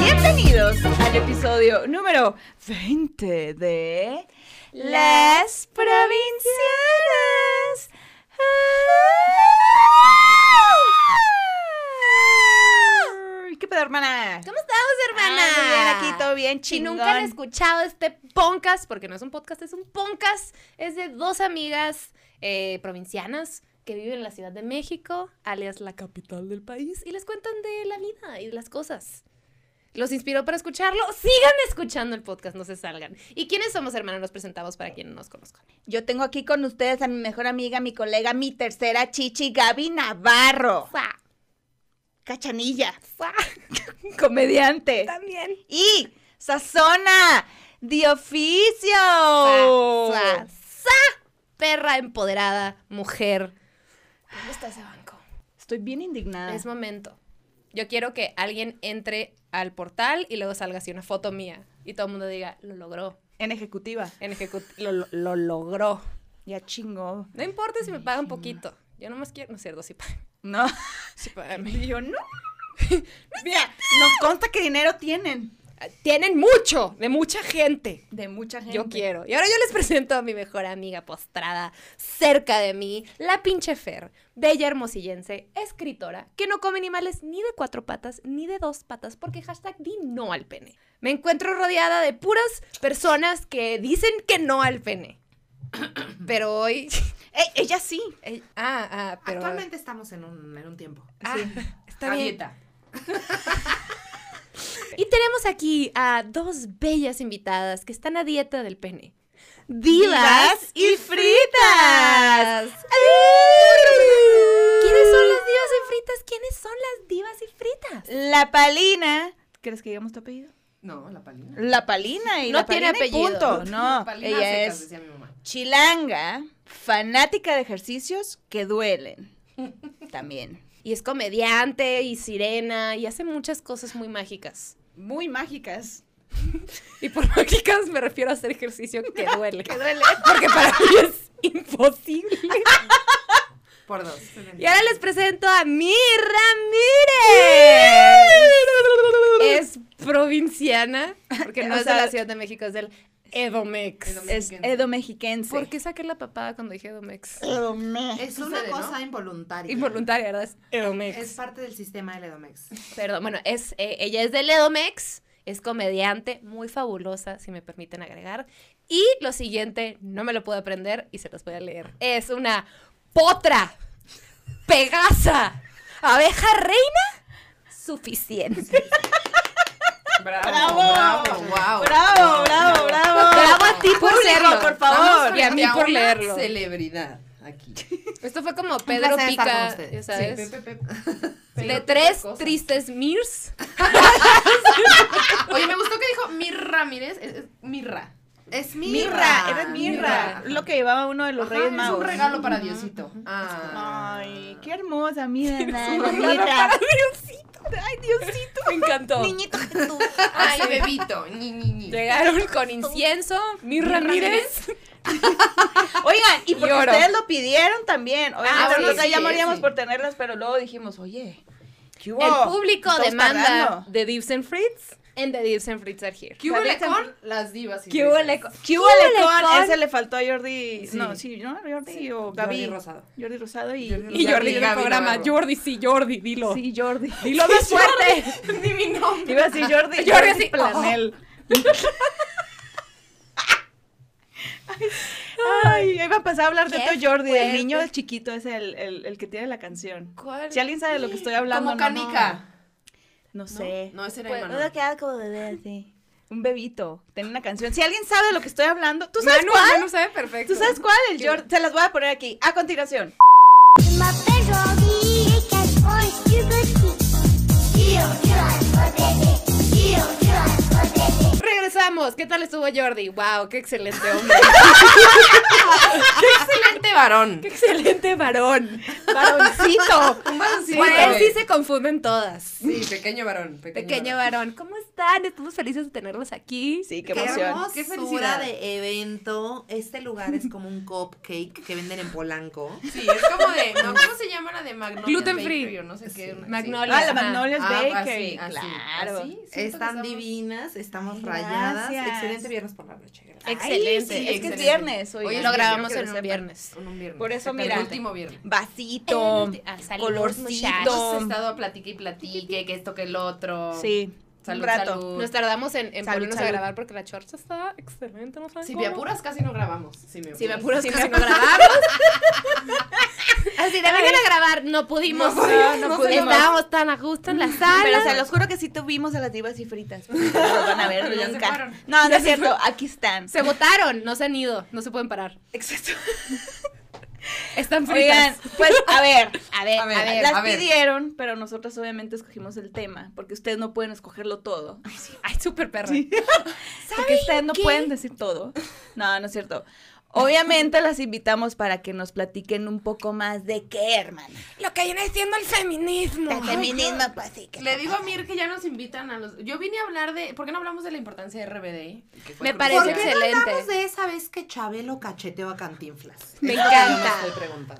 Bienvenidos al episodio número 20 de Las Provincianas. Ay, ¿Qué pedo, hermana? ¿Cómo estamos, hermana? Ah, muy bien, aquí todo bien, Si chingón. nunca han escuchado este podcast, porque no es un podcast, es un podcast, es de dos amigas eh, provincianas que viven en la Ciudad de México, alias la capital del país, y les cuentan de la vida y de las cosas. ¿Los inspiró para escucharlo? Sigan escuchando el podcast, no se salgan. ¿Y quiénes somos, hermana? Nos presentamos para quienes no nos conozcan. Yo tengo aquí con ustedes a mi mejor amiga, mi colega, mi tercera chichi, Gaby Navarro. ¡Fua! Cachanilla, comediante. También. Y Sazona, de oficio. ¡Sa! Perra empoderada, mujer. ¿Dónde está ese banco? Estoy bien indignada. Es momento. Yo quiero que alguien entre al portal y luego salga así una foto mía y todo el mundo diga, lo logró. En ejecutiva. En ejecut lo, lo- lo logró. Ya chingó. No importa si me pagan poquito. Yo nomás quiero, no es cierto, sí pagan. No. Sí pagan. Y yo no. Mira, nos consta que dinero tienen. Tienen mucho, de mucha gente. De mucha gente. Yo quiero. Y ahora yo les presento a mi mejor amiga postrada cerca de mí, la pinche Fer, bella hermosillense, escritora, que no come animales ni de cuatro patas ni de dos patas, porque hashtag di no al pene. Me encuentro rodeada de puras personas que dicen que no al pene. Pero hoy... Ey, ella sí. eh, ah, ah, pero... Actualmente estamos en un, en un tiempo. Ah, está a bien. dieta. Y tenemos aquí a dos bellas invitadas que están a dieta del pene. Divas, y fritas. ¿Quiénes son las divas y fritas? ¿Quiénes son las divas y fritas? La Palina. ¿Quieres que digamos tu apellido? No, la palina. La Palina y No la tiene Palina y punto. No, Palina ella secas, es decía mi mamá. chilanga, fanática de ejercicios que duelen. También. Y es comediante y sirena y hace muchas cosas muy mágicas. Muy mágicas. Y por mágicas me refiero a hacer ejercicio que duele. que duele. Porque para mí es imposible. Por dos. Y ahora les presento a Mi Ramírez. Es provinciana, porque no O es sea, de la Ciudad de México, es del Edomex. Edomex. Es Mexiquense. Edo mexiquense. ¿Por qué saqué la papada cuando dije Edomex? Edomex. Es una Sucede, ¿no? cosa involuntaria. Involuntaria, ¿verdad? Es Edomex. Es parte del sistema del Edomex. Perdón, bueno, es, eh, ella es del Edomex, es comediante, muy fabulosa, si me permiten agregar. Y lo siguiente, no me lo puedo aprender y se los voy a leer. Es una potra, pegasa, abeja reina, suficiente. Bravo, Bravo. bravo, wow. Bravo, bravo, bravo. Bravo a ti por leerlo. por favor. Y a mí por leerlo. celebridad aquí. Esto fue como Pedro Pica, ya sabes. Sí, pe, pe, pe. de tres tristes mirs. Oye, me gustó que dijo Mir Ramírez. Es, es Mirra. Es Mirra. Mirra, eres mirra. Lo que llevaba uno de los Ajá, Reyes Es Magos. un regalo para Diosito. Ah. Ay, qué hermosa, mira, la Regalo mirra. para Diosito. Ay, Diosito. Me encantó. Niñito Jesús. Ay, bebito. Ni, ni, ni. Llegaron con incienso, mi Ramírez. Oigan, y porque ustedes lo pidieron también. Oigan, Ah, nosotros sí, ya sí, moríamos sí. por tenerlas, pero luego dijimos, oye, ¿qué hubo? El público demanda tardando. The Dives and Fritz, and The Dives and Fritz are here. ¿Qué hubo David con las divas? y ¿Qué hubo fritas? le con-. Ese le faltó a Jordi. Sí. No, sí, ¿no? Jordi Sí. o Gaby. Jordi Rosado. Jordi Rosado y. Jordi Y Jordi en el programa. Jordi, sí, Jordi, dilo. Sí, Jordi. Dilo más fuerte. Ni mi nombre. Iba a decir Jordi. Jordi Jordi así, Planel. Ay, iba a pasar a hablar de todo Jordi, del niño del chiquito, es el, el, el que tiene la canción. ¿Cuál? Si alguien sabe de lo que estoy hablando, Como no, canica. No, no sé. No, ese era Pues, Emanuel. Queda como bebé así. Un bebito. Tiene una canción. Si alguien sabe de lo que estoy hablando, ¿tú sabes Manu, cuál? Manu sabe perfecto. ¿Tú sabes cuál? El Jordi. Se las voy a poner aquí. A continuación. Regresamos. ¿Qué tal estuvo Jordi? Wow, qué excelente hombre. ¡Qué excelente varón! qué excelente varón. Varoncito. Un varoncito. Por él sí se confunden todas. Sí, pequeño varón. Pequeño, Pequeño varón, ¿cómo están? Estamos felices de tenerlos aquí. Sí, qué Qué emoción. Qué felicidad. de evento. Este lugar es como un cupcake que venden en Polanco. Sí, es como de. No, ¿Cómo se llama la de Magnolia? Gluten free. Bakery o no sé qué. Magnolia. Ah, la Ajá. Magnolia's Ah, Bakery. así, así, claro. así. Están estamos- divinas, Gracias. Excelente viernes por la noche. gracias. Excelente. Ay, sí, es que es viernes. Hoy es Lo grabamos en un viernes. Un, un viernes. Por eso, El mira. último viernes. Vasito, Ah, colorcito. Hemos estado a platique y platique, que esto, que el otro. Sí, Salud, un rato. salud. Nos tardamos en, en Salud, ponernos a grabar porque la chorcha está excelente, ¿no sabes Si cómo? me apuras, casi no grabamos. Si me apuras. Si me apuras, Si casi me no grabamos. Así de vengan a grabar, no pudimos. No no pudimos. Estábamos tan a gusto en la sala. Pero se los juro que sí tuvimos a las divas y fritas. Los van a ver, nunca. No, no es cierto, aquí están. Se votaron, no se han ido, no se pueden parar. Exacto. Están Oigan, fritas. pues a ver, A ver, A a ver, ver. las a ver. pidieron, pero nosotros obviamente escogimos el tema, porque ustedes no pueden escogerlo todo. Ay, súper perra. Porque ustedes no pueden decir todo. No, no es cierto. Obviamente las invitamos para que nos platiquen un poco más de qué, hermana. Lo que viene siendo el feminismo. El feminismo, pues sí. que- Le digo a Mir que ya nos invitan a los. Yo vine a hablar de. ¿Por qué no hablamos de la importancia de RBD? Me parece ¿Por qué no excelente. hablamos de esa vez que Chabelo cacheteó a Cantinflas? Me yo encanta.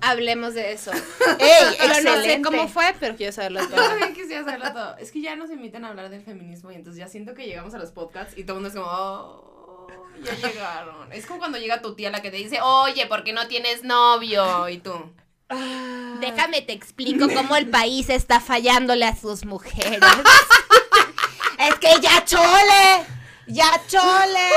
Hablemos de eso. ¡Ey, Pero no sé cómo fue, pero quiero saberlo Yo todo. también quisiera saberlo todo. Es que ya nos invitan a hablar del feminismo y entonces ya siento que llegamos a los podcasts y todo el mundo es como, oh, ya llegaron. Es como cuando llega tu tía la que te dice, oye, ¿por qué no tienes novio? Y tú. Déjame te explico cómo el país está fallándole a sus mujeres. Es que ya chole, ya chole.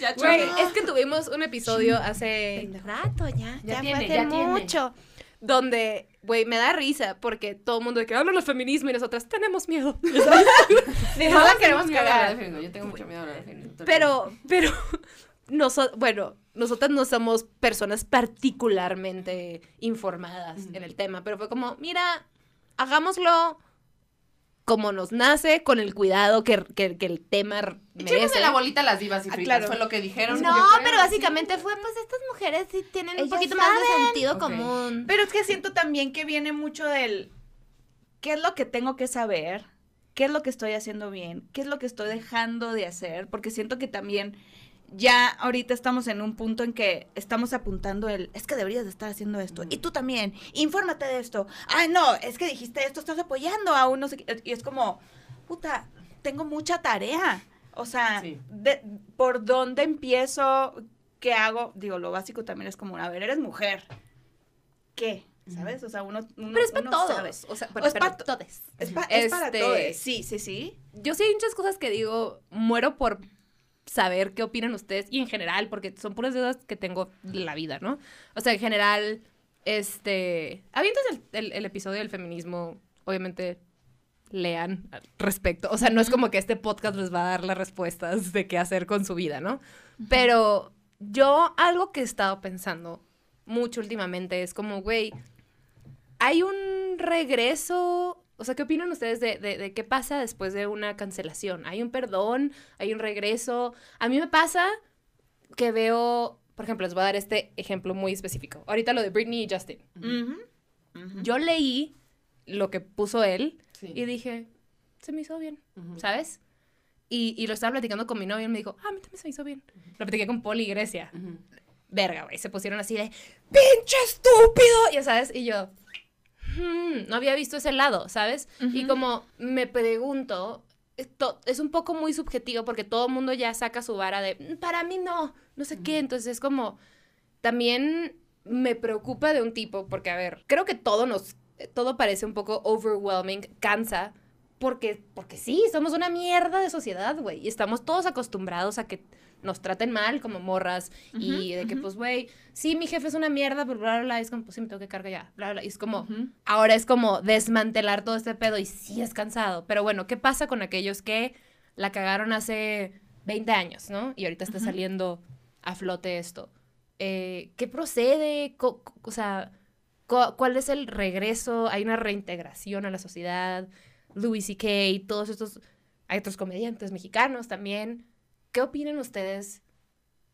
Ya Güey, chole. es que tuvimos un episodio hace rato ya, Ya ya, tiene, fue hace ya tiene. mucho. Donde, güey, me da risa porque todo el mundo de que hablan de feminismo y nosotras tenemos miedo. No la queremos feminismo. Yo tengo mucho miedo de hablar de feminismo. Pero, pero, nosotros, bueno, nosotras no somos personas particularmente informadas en el tema, pero fue como, mira, hagámoslo como nos nace, con el cuidado que, que- que el tema merece. la bolita a las divas y Ah, fritas, claro. fue lo que dijeron. No, creo, pero sí. básicamente fue, pues estas mujeres sí tienen un poquito más de sentido común. Pero es que siento también que viene mucho del qué es lo que tengo que saber, qué es lo que estoy haciendo bien, qué es lo que estoy dejando de hacer, porque siento que también ya ahorita estamos en un punto en que estamos apuntando el, es que deberías de estar haciendo esto, y tú también, infórmate de esto, ay no, es que dijiste esto, estás apoyando a uno, y es como, puta, tengo mucha tarea, o sea, Sí. de- ¿por dónde empiezo? ¿Qué hago? Digo, lo básico también es como, a ver, eres mujer, ¿qué? ¿Sabes? O sea, uno, uno pero es para todos. sabe. O sea, O para, es pa' to- todos. Es, pa- es para Este- todos. Sí, sí, sí. Yo sí hay muchas cosas que digo, muero por saber qué opinan ustedes y en general, porque son puras dudas que tengo de la vida, ¿no? O sea, en general, este... Avientas el, el- el episodio del feminismo, obviamente lean al respecto. O sea, no es como que este podcast les va a dar las respuestas de qué hacer con su vida, ¿no? Pero yo algo que he estado pensando mucho últimamente es como, güey, hay un regreso, o sea, ¿qué opinan ustedes de, de- de qué pasa después de una cancelación? ¿Hay un perdón? ¿Hay un regreso? A mí me pasa que veo, por ejemplo, les voy a dar este ejemplo muy específico. Ahorita lo de Britney y Justin. Yo leí lo que puso él Sí. y dije, se me hizo bien. ¿sabes? Y, y lo estaba platicando con mi novio y me dijo, ah, a mí también se me hizo bien. Lo platiqué con Poli y Grecia. Verga, güey. Se pusieron así de, ¡pinche estúpido! Ya sabes, y yo, "Hmm, no había visto ese lado, ¿sabes? Y como me pregunto, esto es un poco muy subjetivo porque todo el mundo ya saca su vara de, "Mm, para mí no, no sé qué. Entonces es como, también me preocupa de un tipo, porque a ver, creo que todo nos, todo parece un poco overwhelming, cansa, porque, porque sí, somos una mierda de sociedad, güey, y estamos todos acostumbrados a que nos traten mal como morras y de que, pues, güey, sí, mi jefe es una mierda, pero bla, bla, bla, y es como, pues sí, me tengo que cargar ya, bla, y es como, ahora es como desmantelar todo este pedo y sí es cansado, pero bueno, ¿qué pasa con aquellos que la cagaron hace 20 años, ¿no? Y ahorita está saliendo a flote esto. Eh, ¿Qué procede? Co- o sea, cu- ¿cuál es el regreso? ¿Hay una reintegración a la sociedad? Louis C.K., todos estos, hay otros comediantes mexicanos también. ¿Qué opinan ustedes?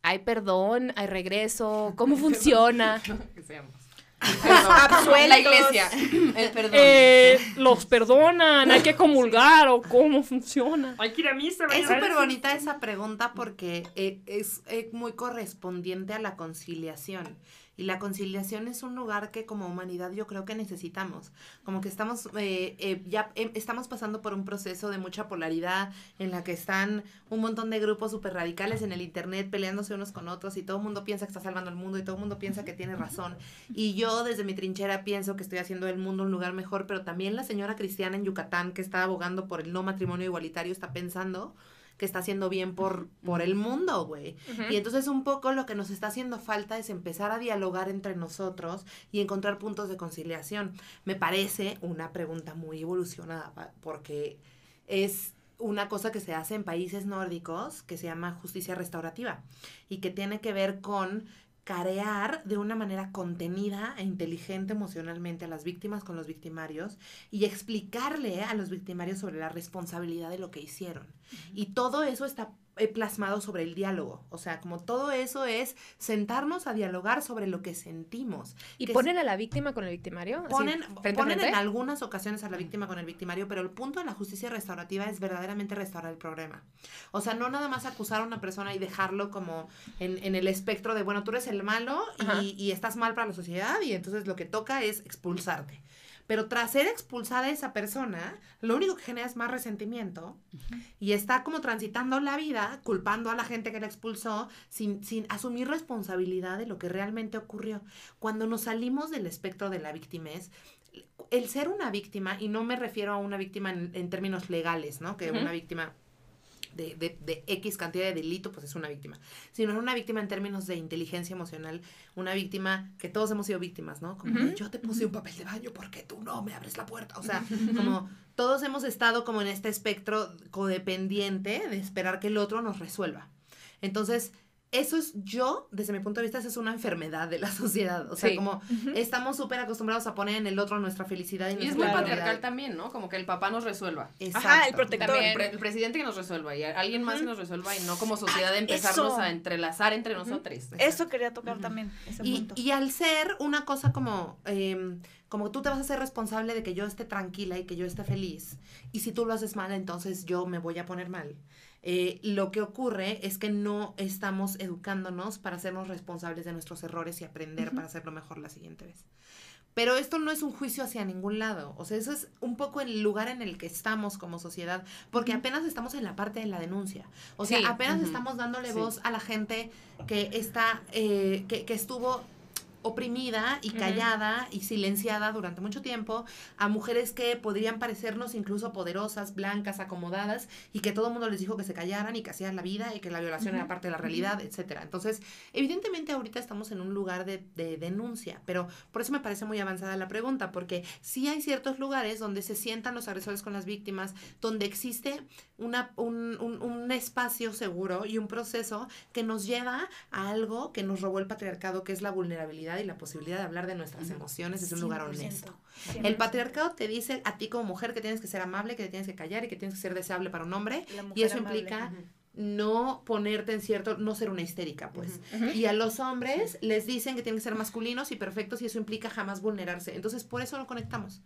¿Hay perdón? ¿Hay regreso? ¿Cómo funciona? que seamos. Absueltos. La iglesia. El perdón. Eh, los perdonan, hay que comulgar o cómo funciona. Hay que ir a misa. Es súper bonita esa pregunta porque eh, es eh, muy correspondiente a la conciliación. Y la conciliación es un lugar que como humanidad yo creo que necesitamos. Como que estamos, eh, eh, ya eh, estamos pasando por un proceso de mucha polaridad en la que están un montón de grupos súper radicales en el internet peleándose unos con otros y todo el mundo piensa que está salvando el mundo y todo el mundo piensa que tiene razón. Y yo desde mi trinchera pienso que estoy haciendo del mundo un lugar mejor, pero también la señora cristiana en Yucatán que está abogando por el no matrimonio igualitario está pensando que está haciendo bien por, por el mundo, güey. Y entonces un poco lo que nos está haciendo falta es empezar a dialogar entre nosotros y encontrar puntos de conciliación. Me parece una pregunta muy evolucionada porque es una cosa que se hace en países nórdicos que se llama justicia restaurativa y que tiene que ver con carear de una manera contenida e inteligente emocionalmente a las víctimas con los victimarios y explicarle a los victimarios sobre la responsabilidad de lo que hicieron. Y todo eso está plasmado sobre el diálogo. O sea, como todo eso es sentarnos a dialogar sobre lo que sentimos. ¿Y que ponen a la víctima con el victimario? Así, Ponen, frente ponen frente? en algunas ocasiones a la víctima con el victimario, pero el punto de la justicia restaurativa es verdaderamente restaurar el problema. O sea, no nada más acusar a una persona y dejarlo como en, en el espectro de, bueno, tú eres el malo y estás mal para la sociedad y entonces lo que toca es expulsarte. Pero tras ser expulsada esa persona, lo único que genera es más resentimiento y está como transitando la vida culpando a la gente que la expulsó sin, sin asumir responsabilidad de lo que realmente ocurrió. Cuando nos salimos del espectro de la victimez, el ser una víctima, y no me refiero a una víctima en, en términos legales, ¿no? Que una víctima de, de, de X cantidad de delito, pues es una víctima. Sino una víctima en términos de inteligencia emocional, una víctima que todos hemos sido víctimas, ¿no? Como Ujú. yo te puse un papel de baño porque tú no me abres la puerta. O sea, como todos hemos estado como en este espectro codependiente de esperar que el otro nos resuelva. Entonces, eso es yo, desde mi punto de vista, eso es una enfermedad de la sociedad. O sea, Sí. como estamos súper acostumbrados a poner en el otro nuestra felicidad y Y es nuestra muy patriarcal también, ¿no? Como que el papá nos resuelva. Exacto. Ajá, el protector. El, pre- el presidente que nos resuelva y alguien más que nos resuelva y no como sociedad empezarnos eso. a entrelazar entre nosotros. Eso quería tocar también, ese Y, punto. y al ser una cosa como, em, como tú te vas a ser responsable de que yo esté tranquila y que yo esté feliz, y si tú lo haces mal, entonces yo me voy a poner mal. Eh, lo que ocurre es que no estamos educándonos para hacernos responsables de nuestros errores y aprender para hacerlo mejor la siguiente vez. Pero esto no es un juicio hacia ningún lado. O sea, eso es un poco el lugar en el que estamos como sociedad, porque apenas estamos en la parte de la denuncia. O sea, Sí. apenas estamos dándole Sí. voz a la gente que está, eh, que, que estuvo oprimida y callada y silenciada durante mucho tiempo, a mujeres que podrían parecernos incluso poderosas, blancas, acomodadas, y que todo el mundo les dijo que se callaran y que hacían la vida y que la violación era parte de la realidad, etcétera. Entonces, evidentemente ahorita estamos en un lugar de, de denuncia, pero por eso me parece muy avanzada la pregunta, porque sí hay ciertos lugares donde se sientan los agresores con las víctimas, donde existe una, un, un- un espacio seguro y un proceso que nos lleva a algo que nos robó el patriarcado, que es la vulnerabilidad y la posibilidad de hablar de nuestras emociones desde un lugar 100%, honesto. 100%. El patriarcado te dice a ti como mujer que tienes que ser amable, que te tienes que callar y que tienes que ser deseable para un hombre. Y eso amable. implica no ponerte en cierto, no ser una histérica, pues. Y a los hombres les dicen que tienen que ser masculinos y perfectos y eso implica jamás vulnerarse. Entonces, por eso no conectamos.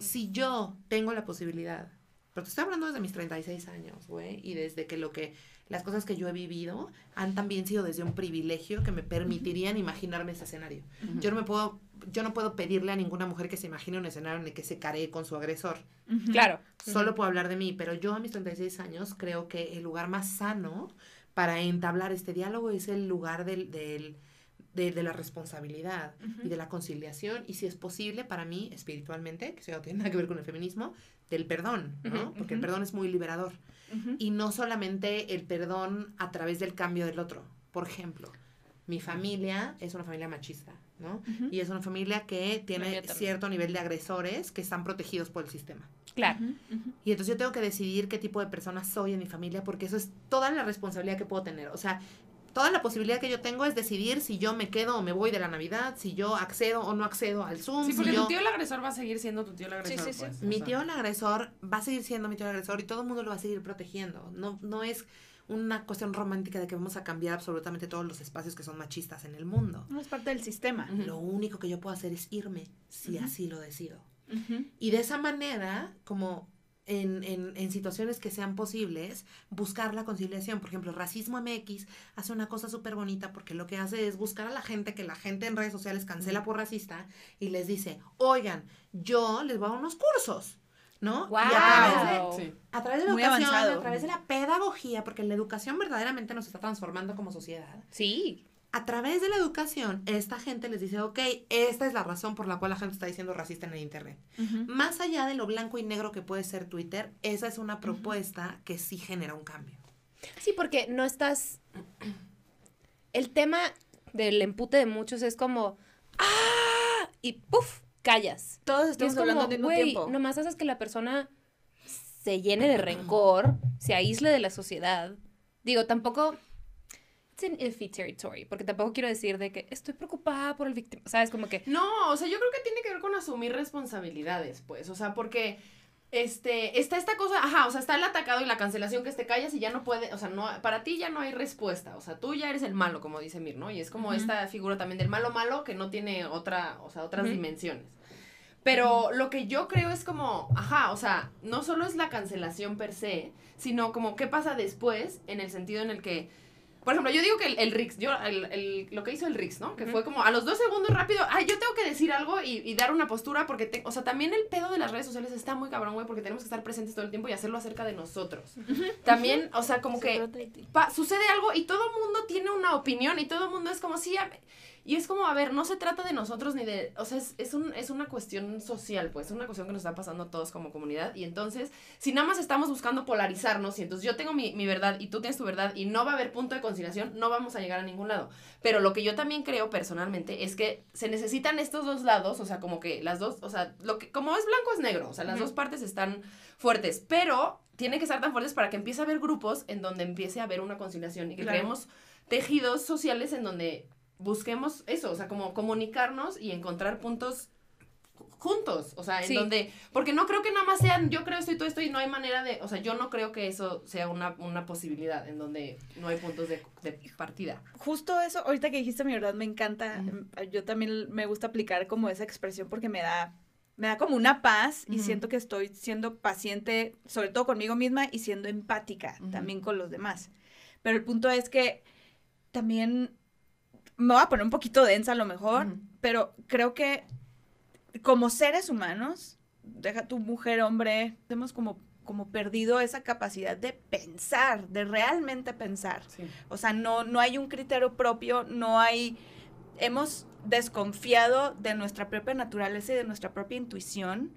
Si yo tengo la posibilidad, pero te estoy hablando desde mis 36 años, güey, y desde que lo que, las cosas que yo he vivido han también sido desde un privilegio que me permitirían imaginarme ese escenario. Yo no me puedo, yo no puedo pedirle a ninguna mujer que se imagine un escenario en el que se caree con su agresor. Claro. Solo puedo hablar de mí, pero yo a mis 36 años creo que el lugar más sano para entablar este diálogo es el lugar del, del- de, de la responsabilidad y de la conciliación y si es posible para mí espiritualmente, que eso ya no tiene nada que ver con el feminismo, del perdón, ¿no? Porque el perdón es muy liberador y no solamente el perdón a través del cambio del otro. Por ejemplo, mi familia es una familia machista, ¿no? Y es una familia que tiene cierto nivel de agresores que están protegidos por el sistema. Claro. Y entonces yo tengo que decidir qué tipo de persona soy en mi familia porque eso es toda la responsabilidad que puedo tener. O sea, toda la posibilidad que yo tengo es decidir si yo me quedo o me voy de la Navidad, si yo accedo o no accedo al Zoom, Sí, si porque yo... tu tío el agresor va a seguir siendo tu tío el agresor. sí, sí. pues, o Mi sea. tío el agresor va a seguir siendo mi tío el agresor y todo el mundo lo va a seguir protegiendo. No, no es una cuestión romántica de que vamos a cambiar absolutamente todos los espacios que son machistas en el mundo. No es parte del sistema. Lo único que yo puedo hacer es irme si así lo decido. Y de esa manera, como en, en, en situaciones que sean posibles, buscar la conciliación. Por ejemplo, Racismo MX hace una cosa súper bonita porque lo que hace es buscar a la gente que la gente en redes sociales cancela por racista y les dice, oigan, yo les voy a dar unos cursos. ¿No? Y a través de, Wow. Sí. a través de la Muy educación, avanzado. a través de la pedagogía, porque la educación verdaderamente nos está transformando como sociedad. Sí. A través de la educación, esta gente les dice, ok, esta es la razón por la cual la gente está diciendo racista en el Internet. Más allá de lo blanco y negro que puede ser Twitter, esa es una propuesta que sí genera un cambio. Sí, porque no estás. El tema del empute de muchos es como. ¡Ah! Y ¡puf! callas. Todos estamos es hablando mismo güey, tiempo. nomás haces que la persona se llene de rencor, se aísle de la sociedad. Digo, tampoco. It's an iffy territory, porque tampoco quiero decir de que estoy preocupada por el víctima. ¿Sabes? Como que. No, o sea, yo creo que tiene que ver con asumir responsabilidades, pues. O sea, porque este, está esta cosa, ajá, o sea, está el atacado y la cancelación que te callas y ya no puede, o sea, no, para ti ya no hay respuesta. O sea, tú ya eres el malo, como dice Mir, ¿no? Y es como esta figura también del malo malo que no tiene otra, o sea, otras dimensiones. Pero lo que yo creo es como, ajá, o sea, no solo es la cancelación per se, sino como qué pasa después en el sentido en el que, por ejemplo, yo digo que el, el Rix, yo, el, el- lo que hizo el Rix, ¿no? Que fue como a los dos segundos rápido, ay, yo tengo que decir algo y, y dar una postura porque, te- o sea, también el pedo de las redes sociales está muy cabrón, güey, porque tenemos que estar presentes todo el tiempo y hacerlo acerca de nosotros. También, o sea, como que pa- sucede algo y todo el mundo tiene una opinión y todo el mundo es como, sí, a- y es como, a ver, no se trata de nosotros ni de, o sea, es, es, un, es una cuestión social, pues, es una cuestión que nos está pasando a todos como comunidad y entonces, si nada más estamos buscando polarizarnos y entonces yo tengo mi, mi verdad y tú tienes tu verdad y no va a haber punto de conciliación, no vamos a llegar a ningún lado. Pero lo que yo también creo personalmente es que se necesitan estos dos lados, o sea, como que las dos, o sea, lo que, como es blanco es negro, o sea, las dos partes están fuertes, pero tienen que estar tan fuertes para que empiece a haber grupos en donde empiece a haber una conciliación y que Claro. creemos tejidos sociales en donde busquemos eso, o sea, como comunicarnos y encontrar puntos ju- juntos, o sea, en Sí. donde, porque no creo que nada más sean yo creo esto y todo esto y no hay manera de, o sea, yo no creo que eso sea una, una posibilidad en donde no hay puntos de, de partida. Justo eso, ahorita que dijiste mi verdad, me encanta. Em, Yo también me gusta aplicar como esa expresión porque me da, me da como una paz y siento que estoy siendo paciente, sobre todo conmigo misma y siendo empática también con los demás. Pero el punto es que también me voy a poner un poquito densa a lo mejor, pero creo que como seres humanos, deja tu mujer, hombre, hemos como, como perdido esa capacidad de pensar, de realmente pensar. Sí. O sea, no, no hay un criterio propio, no hay... Hemos desconfiado de nuestra propia naturaleza y de nuestra propia intuición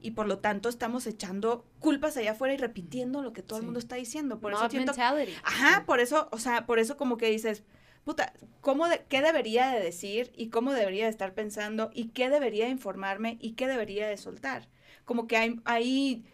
y por lo tanto estamos echando culpas allá afuera y repitiendo lo que todo el Sí. mundo está diciendo. Por eso Mob siento... mentality. Ajá, por eso, o sea, por eso como que dices, puta, ¿cómo de- ¿qué debería de decir y cómo debería de estar pensando y qué debería de informarme y qué debería de soltar? Como que hay, ahí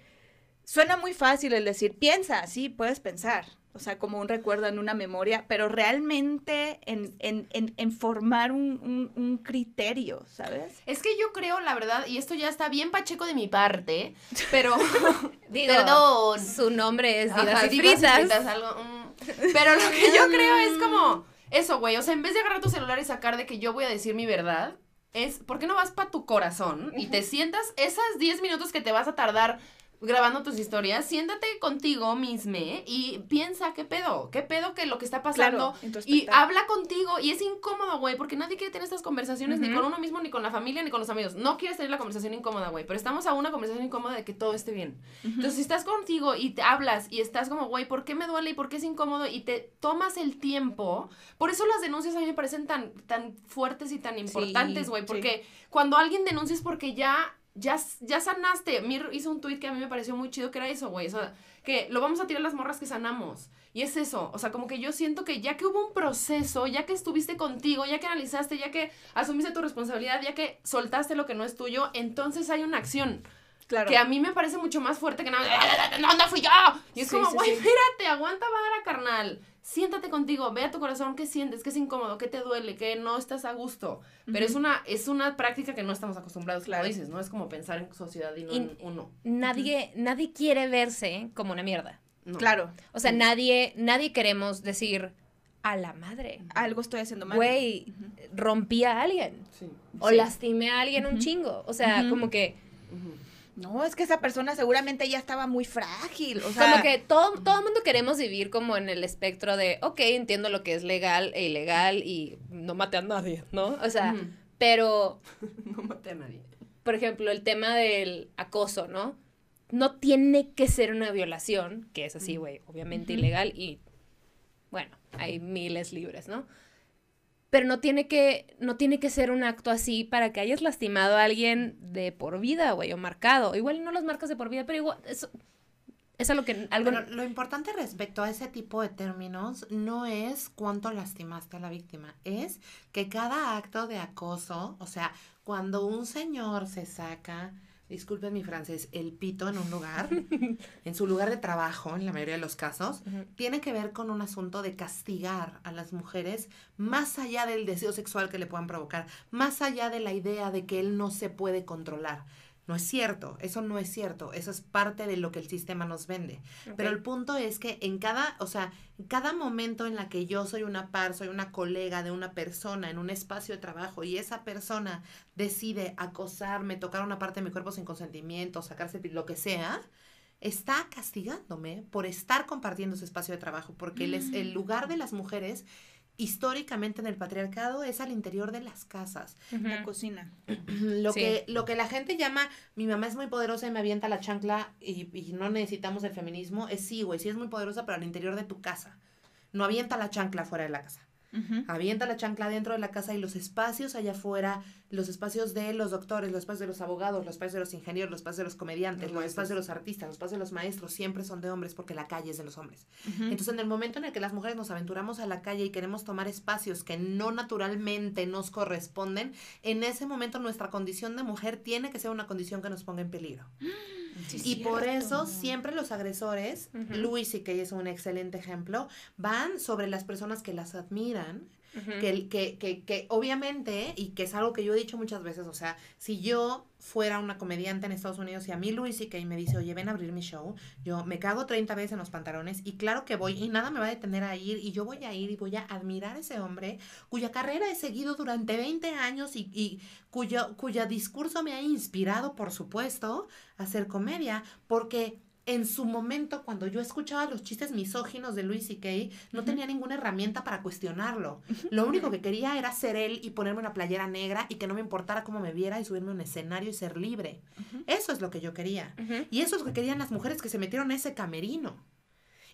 suena muy fácil el decir, piensa, sí, puedes pensar, o sea, como un recuerdo en una memoria, pero realmente en, en, en, en formar un, un- un criterio, ¿sabes? Es que yo creo, la verdad, y esto ya está bien pacheco de mi parte, pero... Digo, Perdón. Su nombre es Ajá, divas y Fritas. fritas, algo, mm. Pero lo que yo creo es como eso, güey. O sea, en vez de agarrar tu celular y sacar de que yo voy a decir mi verdad, es ¿por qué no vas para tu corazón y te sientas esas 10 minutos que te vas a tardar grabando tus historias? Siéntate contigo misme y piensa qué pedo, qué pedo que lo que está pasando. Y habla contigo y es incómodo, güey, porque nadie quiere tener estas conversaciones ni con uno mismo, ni con la familia, ni con los amigos. No quieres tener la conversación incómoda, güey, pero estamos a una conversación incómoda de que todo esté bien. Entonces, si estás contigo y te hablas y estás como, güey, ¿por qué me duele y por qué es incómodo? Y te tomas el tiempo. Por eso las denuncias a mí me parecen tan, tan fuertes y tan importantes, güey. sí. Porque cuando alguien denuncia es porque ya, ya, ya sanaste. Mir hizo un tweet que a mí me pareció muy chido que era eso, güey. O sea, que lo vamos a tirar las morras que sanamos. Y es eso. O sea, como que yo siento que ya que hubo un proceso, ya que estuviste contigo, ya que analizaste, ya que asumiste tu responsabilidad, ya que soltaste lo que no es tuyo, entonces hay una acción. claro. Que a mí me parece mucho más fuerte que nada. ¡No, no fui yo! Y es Sí, como, sí, güey, sí. espérate, aguanta vara, carnal. Siéntate contigo, ve a tu corazón qué sientes, qué es incómodo, qué te duele, qué no estás a gusto. Pero es una es una práctica que no estamos acostumbrados, Claro. como dices, ¿no? Es como pensar en sociedad y no Y- en uno. Nadie, nadie quiere verse como una mierda. No. Claro, O sea, nadie, nadie queremos decir a la madre. algo estoy haciendo mal. Güey, rompí a alguien. Sí. O Sí. lastimé a alguien un chingo. O sea, como que. No, es que esa persona seguramente ya estaba muy frágil. O sea, como que todo, todo mundo queremos vivir como en el espectro de, ok, entiendo lo que es legal e ilegal y no mate a nadie, ¿no? O sea, pero, No maté a nadie. por ejemplo, el tema del acoso, ¿no? No tiene que ser una violación, que es así, güey, obviamente ilegal y, bueno, hay miles libres, ¿no? Pero no tiene que, no tiene que ser un acto así para que hayas lastimado a alguien de por vida, güey, o marcado. Igual no los marcas de por vida, pero igual, eso, es algo que, algo, Pero lo importante respecto a ese tipo de términos no es cuánto lastimaste a la víctima, es que cada acto de acoso, o sea, cuando un señor se saca, disculpen mi francés, el pito en un lugar, en su lugar de trabajo, en la mayoría de los casos, tiene que ver con un asunto de castigar a las mujeres más allá del deseo sexual que le puedan provocar, más allá de la idea de que él no se puede controlar. No es cierto, eso no es cierto, eso es parte de lo que el sistema nos vende. Pero el punto es que en cada, o sea, en cada momento en la que yo soy una par, soy una colega de una persona en un espacio de trabajo y esa persona decide acosarme, tocar una parte de mi cuerpo sin consentimiento, sacarse lo que sea, está castigándome por estar compartiendo ese espacio de trabajo, porque es- el lugar de las mujeres históricamente en el patriarcado es al interior de las casas. La cocina. Lo, Sí. que, lo que la gente llama, mi mamá es muy poderosa y me avienta la chancla y, y no necesitamos el feminismo, es sí, güey, sí es muy poderosa, pero al interior de tu casa. No avienta la chancla fuera de la casa. Avienta la chancla dentro de la casa y los espacios allá afuera, los espacios de los doctores, los espacios de los abogados, los espacios de los ingenieros, los espacios de los comediantes, Los los, espacios de los artistas, los espacios de los maestros, siempre son de hombres porque la calle es de los hombres. Entonces, en el momento en el que las mujeres nos aventuramos a la calle y queremos tomar espacios que no naturalmente nos corresponden, en ese momento nuestra condición de mujer tiene que ser una condición que nos ponga en peligro. Sí, y por eso siempre los agresores, Ujú. Luis y que es un excelente ejemplo, van sobre las personas que las admiran Que, que, que, que obviamente, y que es algo que yo he dicho muchas veces, o sea, si yo fuera una comediante en Estados Unidos y a mí Luis y me dice, oye, ven a abrir mi show, yo me cago 30 veces en los pantalones y claro que voy y nada me va a detener a ir y yo voy a ir y voy a admirar a ese hombre cuya carrera he seguido durante 20 años y, y cuyo, cuya discurso me ha inspirado, por supuesto, a hacer comedia, porque en su momento, cuando yo escuchaba los chistes misóginos de Luis C.K., no tenía ninguna herramienta para cuestionarlo. Lo único que quería era ser él y ponerme una playera negra y que no me importara cómo me viera y subirme a un escenario y ser libre. Eso es lo que yo quería. Y eso es lo que querían las mujeres que se metieron a ese camerino.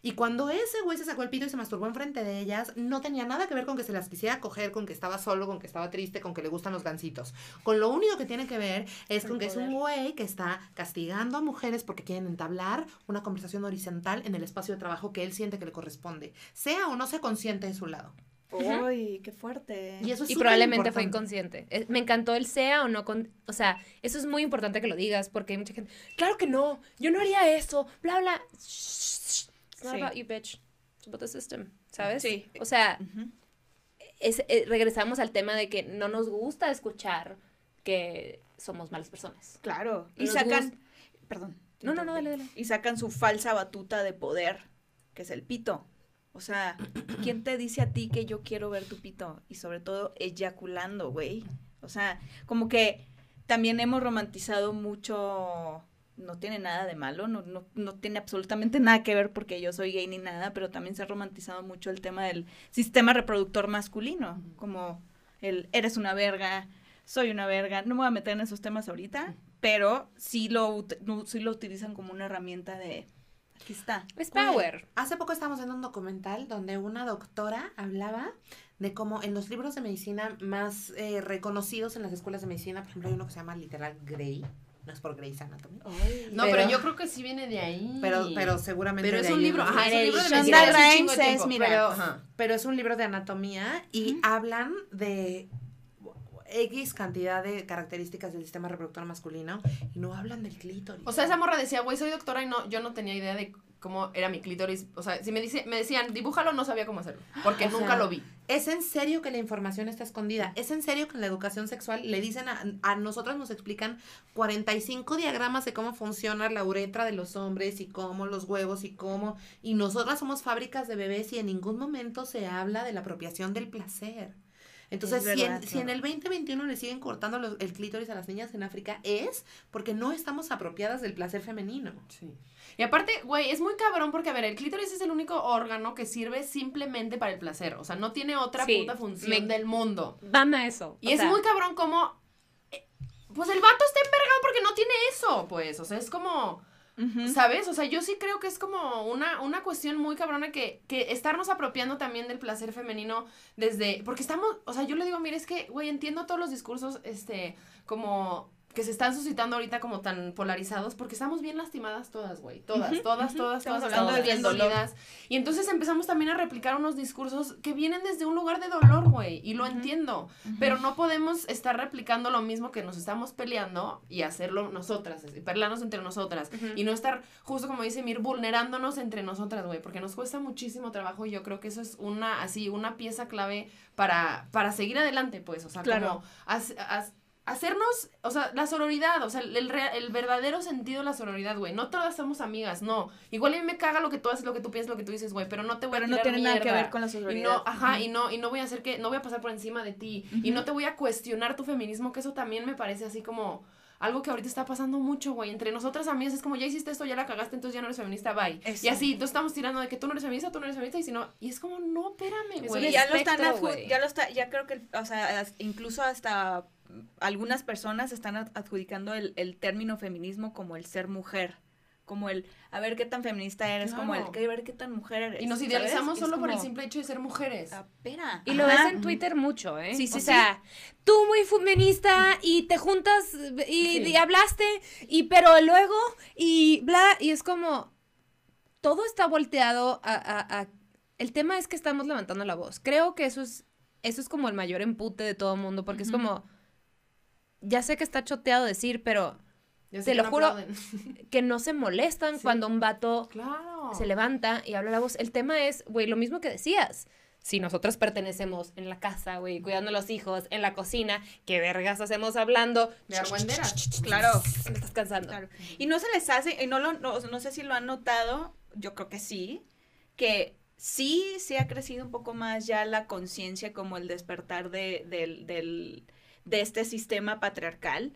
Y cuando ese güey se sacó el pito y se masturbó enfrente de ellas, no tenía nada que ver con que se las quisiera coger, con que estaba solo, con que estaba triste, con que le gustan los gancitos. Con lo único que tiene que ver es El con que es un güey que está castigando a mujeres porque quieren entablar una conversación horizontal en el espacio de trabajo que él siente que le corresponde, sea o no sea consciente de su lado. Uy, qué fuerte. Y eso es Y probablemente fue inconsciente. Me encantó el sea o no con, o sea, eso es muy importante que lo digas porque hay mucha gente, claro que no, yo no haría eso, bla bla. Shh, It's not Sí. about you, bitch. It's about the system, ¿sabes? Sí. O sea, es- eh, regresamos al tema de que no nos gusta escuchar que somos malas personas. Claro. Y sacan. Perdón. No, no, no, dale, dale. Y sacan su falsa batuta de poder, que es el pito. O sea, ¿quién te dice a ti que yo quiero ver tu pito? Y sobre todo, eyaculando, güey. O sea, como que también hemos romantizado mucho. No tiene nada de malo, no, no, no tiene absolutamente nada que ver porque yo soy gay ni nada, pero también se ha romantizado mucho el tema del sistema reproductor masculino, como el eres una verga, soy una verga, no me voy a meter en esos temas ahorita, pero sí lo, sí lo utilizan como una herramienta de, aquí está. Es Oye, power. Hace poco estábamos viendo un documental donde una doctora hablaba de cómo en los libros de medicina más eh, reconocidos en las escuelas de medicina, por ejemplo, hay uno que se llama literal Grey, no es por Grey's Anatomy, No, Pero- pero, yo creo que sí viene de ahí. pero, pero seguramente Pero es de un ahí libro, ajá, es un libro de Shonda Rhimes es, mira. pero, ajá. pero es un libro de anatomía y hablan de X cantidad de características del sistema reproductor masculino y no hablan del clítoris. O sea, esa morra decía, güey, soy doctora y no, yo no tenía idea de cómo era mi clítoris. O sea, si me, dice, me decían, dibújalo, no sabía cómo hacerlo. Porque O nunca sea, lo vi. ¿Es en serio que la información está escondida? ¿Es en serio que en la educación sexual le dicen a, a nosotras nos explican 45 diagramas de cómo funciona la uretra de los hombres y cómo los huevos y cómo... Y nosotras somos fábricas de bebés y en ningún momento se habla de la apropiación del placer. Entonces, Es si, en, si en el 2021 le siguen cortando los- el clítoris a las niñas en África, es porque no estamos apropiadas del placer femenino. Sí. Y aparte, güey, es muy cabrón porque, a ver, el clítoris es el único órgano que sirve simplemente para el placer. O sea, no tiene otra Sí, puta función me- del mundo. Mama eso. Y o es sea, muy cabrón como... eh, Pues el vato está envergado porque no tiene eso, pues. O sea, es como... ¿Sabes? O sea, yo sí creo que es como una, una cuestión muy cabrona que, que estarnos apropiando también del placer femenino desde... Porque estamos, o sea, yo le digo, mire, es que, güey, entiendo todos los discursos, este, como que se están suscitando ahorita como tan polarizados porque estamos bien lastimadas todas, güey. Todas, todas, todas, Estamos todas, hablando bien dolidas. Y entonces empezamos también a replicar unos discursos que vienen desde un lugar de dolor, güey. Y lo entiendo. Pero no podemos estar replicando lo mismo que nos estamos peleando y hacerlo nosotras, y pelearnos entre nosotras. Y no estar, justo como dice Mir, vulnerándonos entre nosotras, güey. Porque nos cuesta muchísimo trabajo y yo creo que eso es una, así, una pieza clave para, para seguir adelante, pues. O sea, Claro. como haz- hacernos, o sea, la sororidad, o sea, el, rea- el verdadero sentido de la sororidad, güey. No todas somos amigas, no. Igual a mí me caga lo que tú haces, lo que tú piensas, lo que tú dices, güey, pero no te voy Pero a no tirar tiene nada que mierda. ver con la Y sororidad. no, ajá, y no, y no voy a hacer que, no voy a pasar por encima de ti. Y no te voy a cuestionar tu feminismo, que eso también me parece así como algo que ahorita está pasando mucho, güey. Entre nosotras amigas es como, ya hiciste esto, ya la cagaste, entonces ya no eres feminista, bye. Eso. Y así, tú estamos tirando de que tú no eres feminista, tú no eres feminista, y si no, y es como, no, espérame, Es güey. ya lo están ya lo está ya creo que o sea incluso hasta algunas personas están ad- adjudicando el, el término feminismo como el ser mujer como el a ver qué tan feminista eres como el que ver qué tan mujer eres Y nos idealizamos solo por el simple hecho de ser mujeres. "Ah, espera Y lo Ajá. ves en Twitter mucho, ¿eh? Sí, sí, O sí. sea, tú muy feminista y te juntas y, Sí. y hablaste y pero luego y bla y es como todo está volteado a, a- a- el tema es que estamos levantando la voz. Creo que eso es eso es como el mayor empute de todo el mundo porque es como ya sé que está choteado decir, pero te lo no juro. aplauden. que no se molestan Sí. cuando un vato Claro. se levanta y habla la voz. El tema es, güey, lo mismo que decías. Si nosotros pertenecemos en la casa, güey, cuidando a los hijos, en la cocina, ¿qué vergas hacemos hablando? De argüenderas. claro Me estás cansando. Claro. Y no se les hace, y no, lo, no, no sé si lo han notado, yo creo que sí, que sí se ha crecido un poco más ya la conciencia como el despertar de, del, del- de este sistema patriarcal,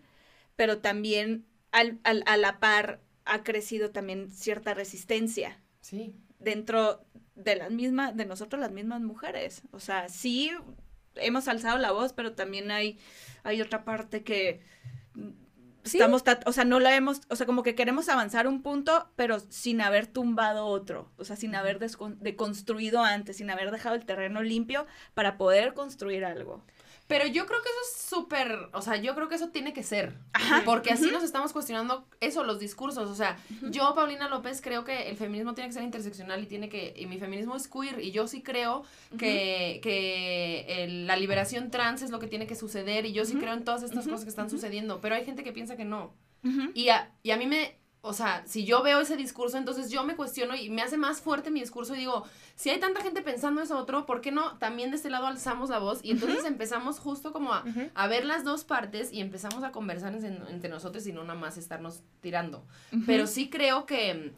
pero también al, al- a la par ha crecido también cierta resistencia Sí. dentro de las mismas, de nosotros las mismas mujeres. O sea, sí hemos alzado la voz, pero también hay, hay otra parte que Sí. estamos, o sea, no la hemos, o sea, como que queremos avanzar un punto, pero sin haber tumbado otro, o sea, sin haber deconstruido antes, sin haber dejado el terreno limpio para poder construir algo. Pero yo creo que eso es súper, o sea, yo creo que eso tiene que ser. Ajá. Porque así nos estamos cuestionando eso, los discursos. O sea, yo, Paulina López, creo que el feminismo tiene que ser interseccional y tiene que, y mi feminismo es queer, y yo sí creo que, que el- la liberación trans es lo que tiene que suceder, y yo sí creo en todas estas cosas que están sucediendo, pero hay gente que piensa que no. Y a, y a mí me, o sea, si yo veo ese discurso, entonces yo me cuestiono y me hace más fuerte mi discurso y digo, si hay tanta gente pensando eso otro, ¿por qué no también de este lado alzamos la voz? Y entonces empezamos justo como a, a ver las dos partes y empezamos a conversar en- entre nosotros y no nada más estarnos tirando. Pero sí creo que,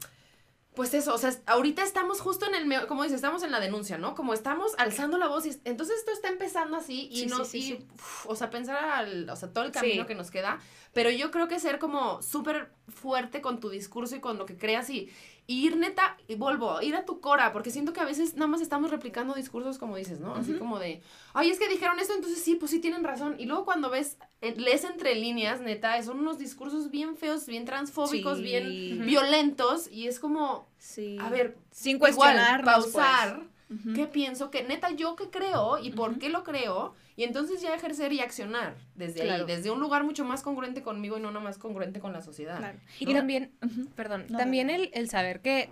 pues eso, o sea, ahorita estamos justo en el, como dices, estamos en la denuncia, ¿no? Como estamos alzando la voz y es- entonces esto está empezando así y Sí, no, sí, sí, y, uf, o sea, pensar al, o sea, todo el camino que nos queda, pero yo creo que ser como súper fuerte con tu discurso y con lo que creas y, y ir neta, y vuelvo, ir a tu cora, porque siento que a veces nada más estamos replicando discursos como dices, ¿no? Así como de, ay, es que dijeron esto, entonces sí, pues sí tienen razón. Y luego cuando ves, eh, lees entre líneas, neta, son unos discursos bien feos, bien transfóbicos, Sí. bien violentos, y es como, Sí. a ver, sin igual, cuestionarnos, pues. Qué pienso, que neta yo qué creo y por qué lo creo, y entonces ya ejercer y accionar desde Claro. ahí, desde un lugar mucho más congruente conmigo y no nada más congruente con la sociedad. Claro. Y ¿no? también, perdón, No, también no, el, el saber que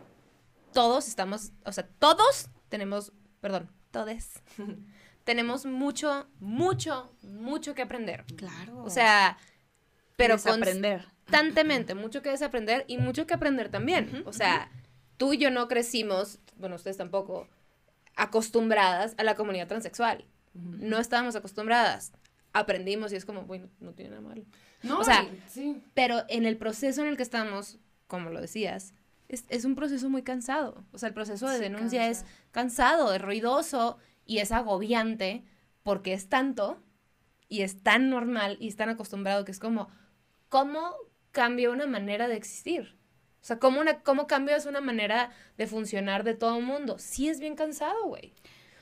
todos estamos, o sea, todos tenemos, perdón, todes, tenemos mucho, mucho, mucho que aprender. Claro. O sea, pero aprender. constantemente, mucho que desaprender y mucho que aprender también. O sea, tú y yo no crecimos, bueno, ustedes tampoco, acostumbradas a la comunidad transexual. No estábamos acostumbradas. Aprendimos y es como, bueno, no tiene nada malo. No, O sea, sí. Pero en el proceso en el que estamos, como lo decías, es, es un proceso muy cansado. O sea, el proceso de Sí, denuncia cansa. es cansado, es ruidoso y es agobiante porque es tanto y es tan normal y es tan acostumbrado que es como, ¿cómo cambia una manera de existir? O sea, ¿cómo, una, cómo cambias una manera de funcionar de todo el mundo? Sí es bien cansado, güey.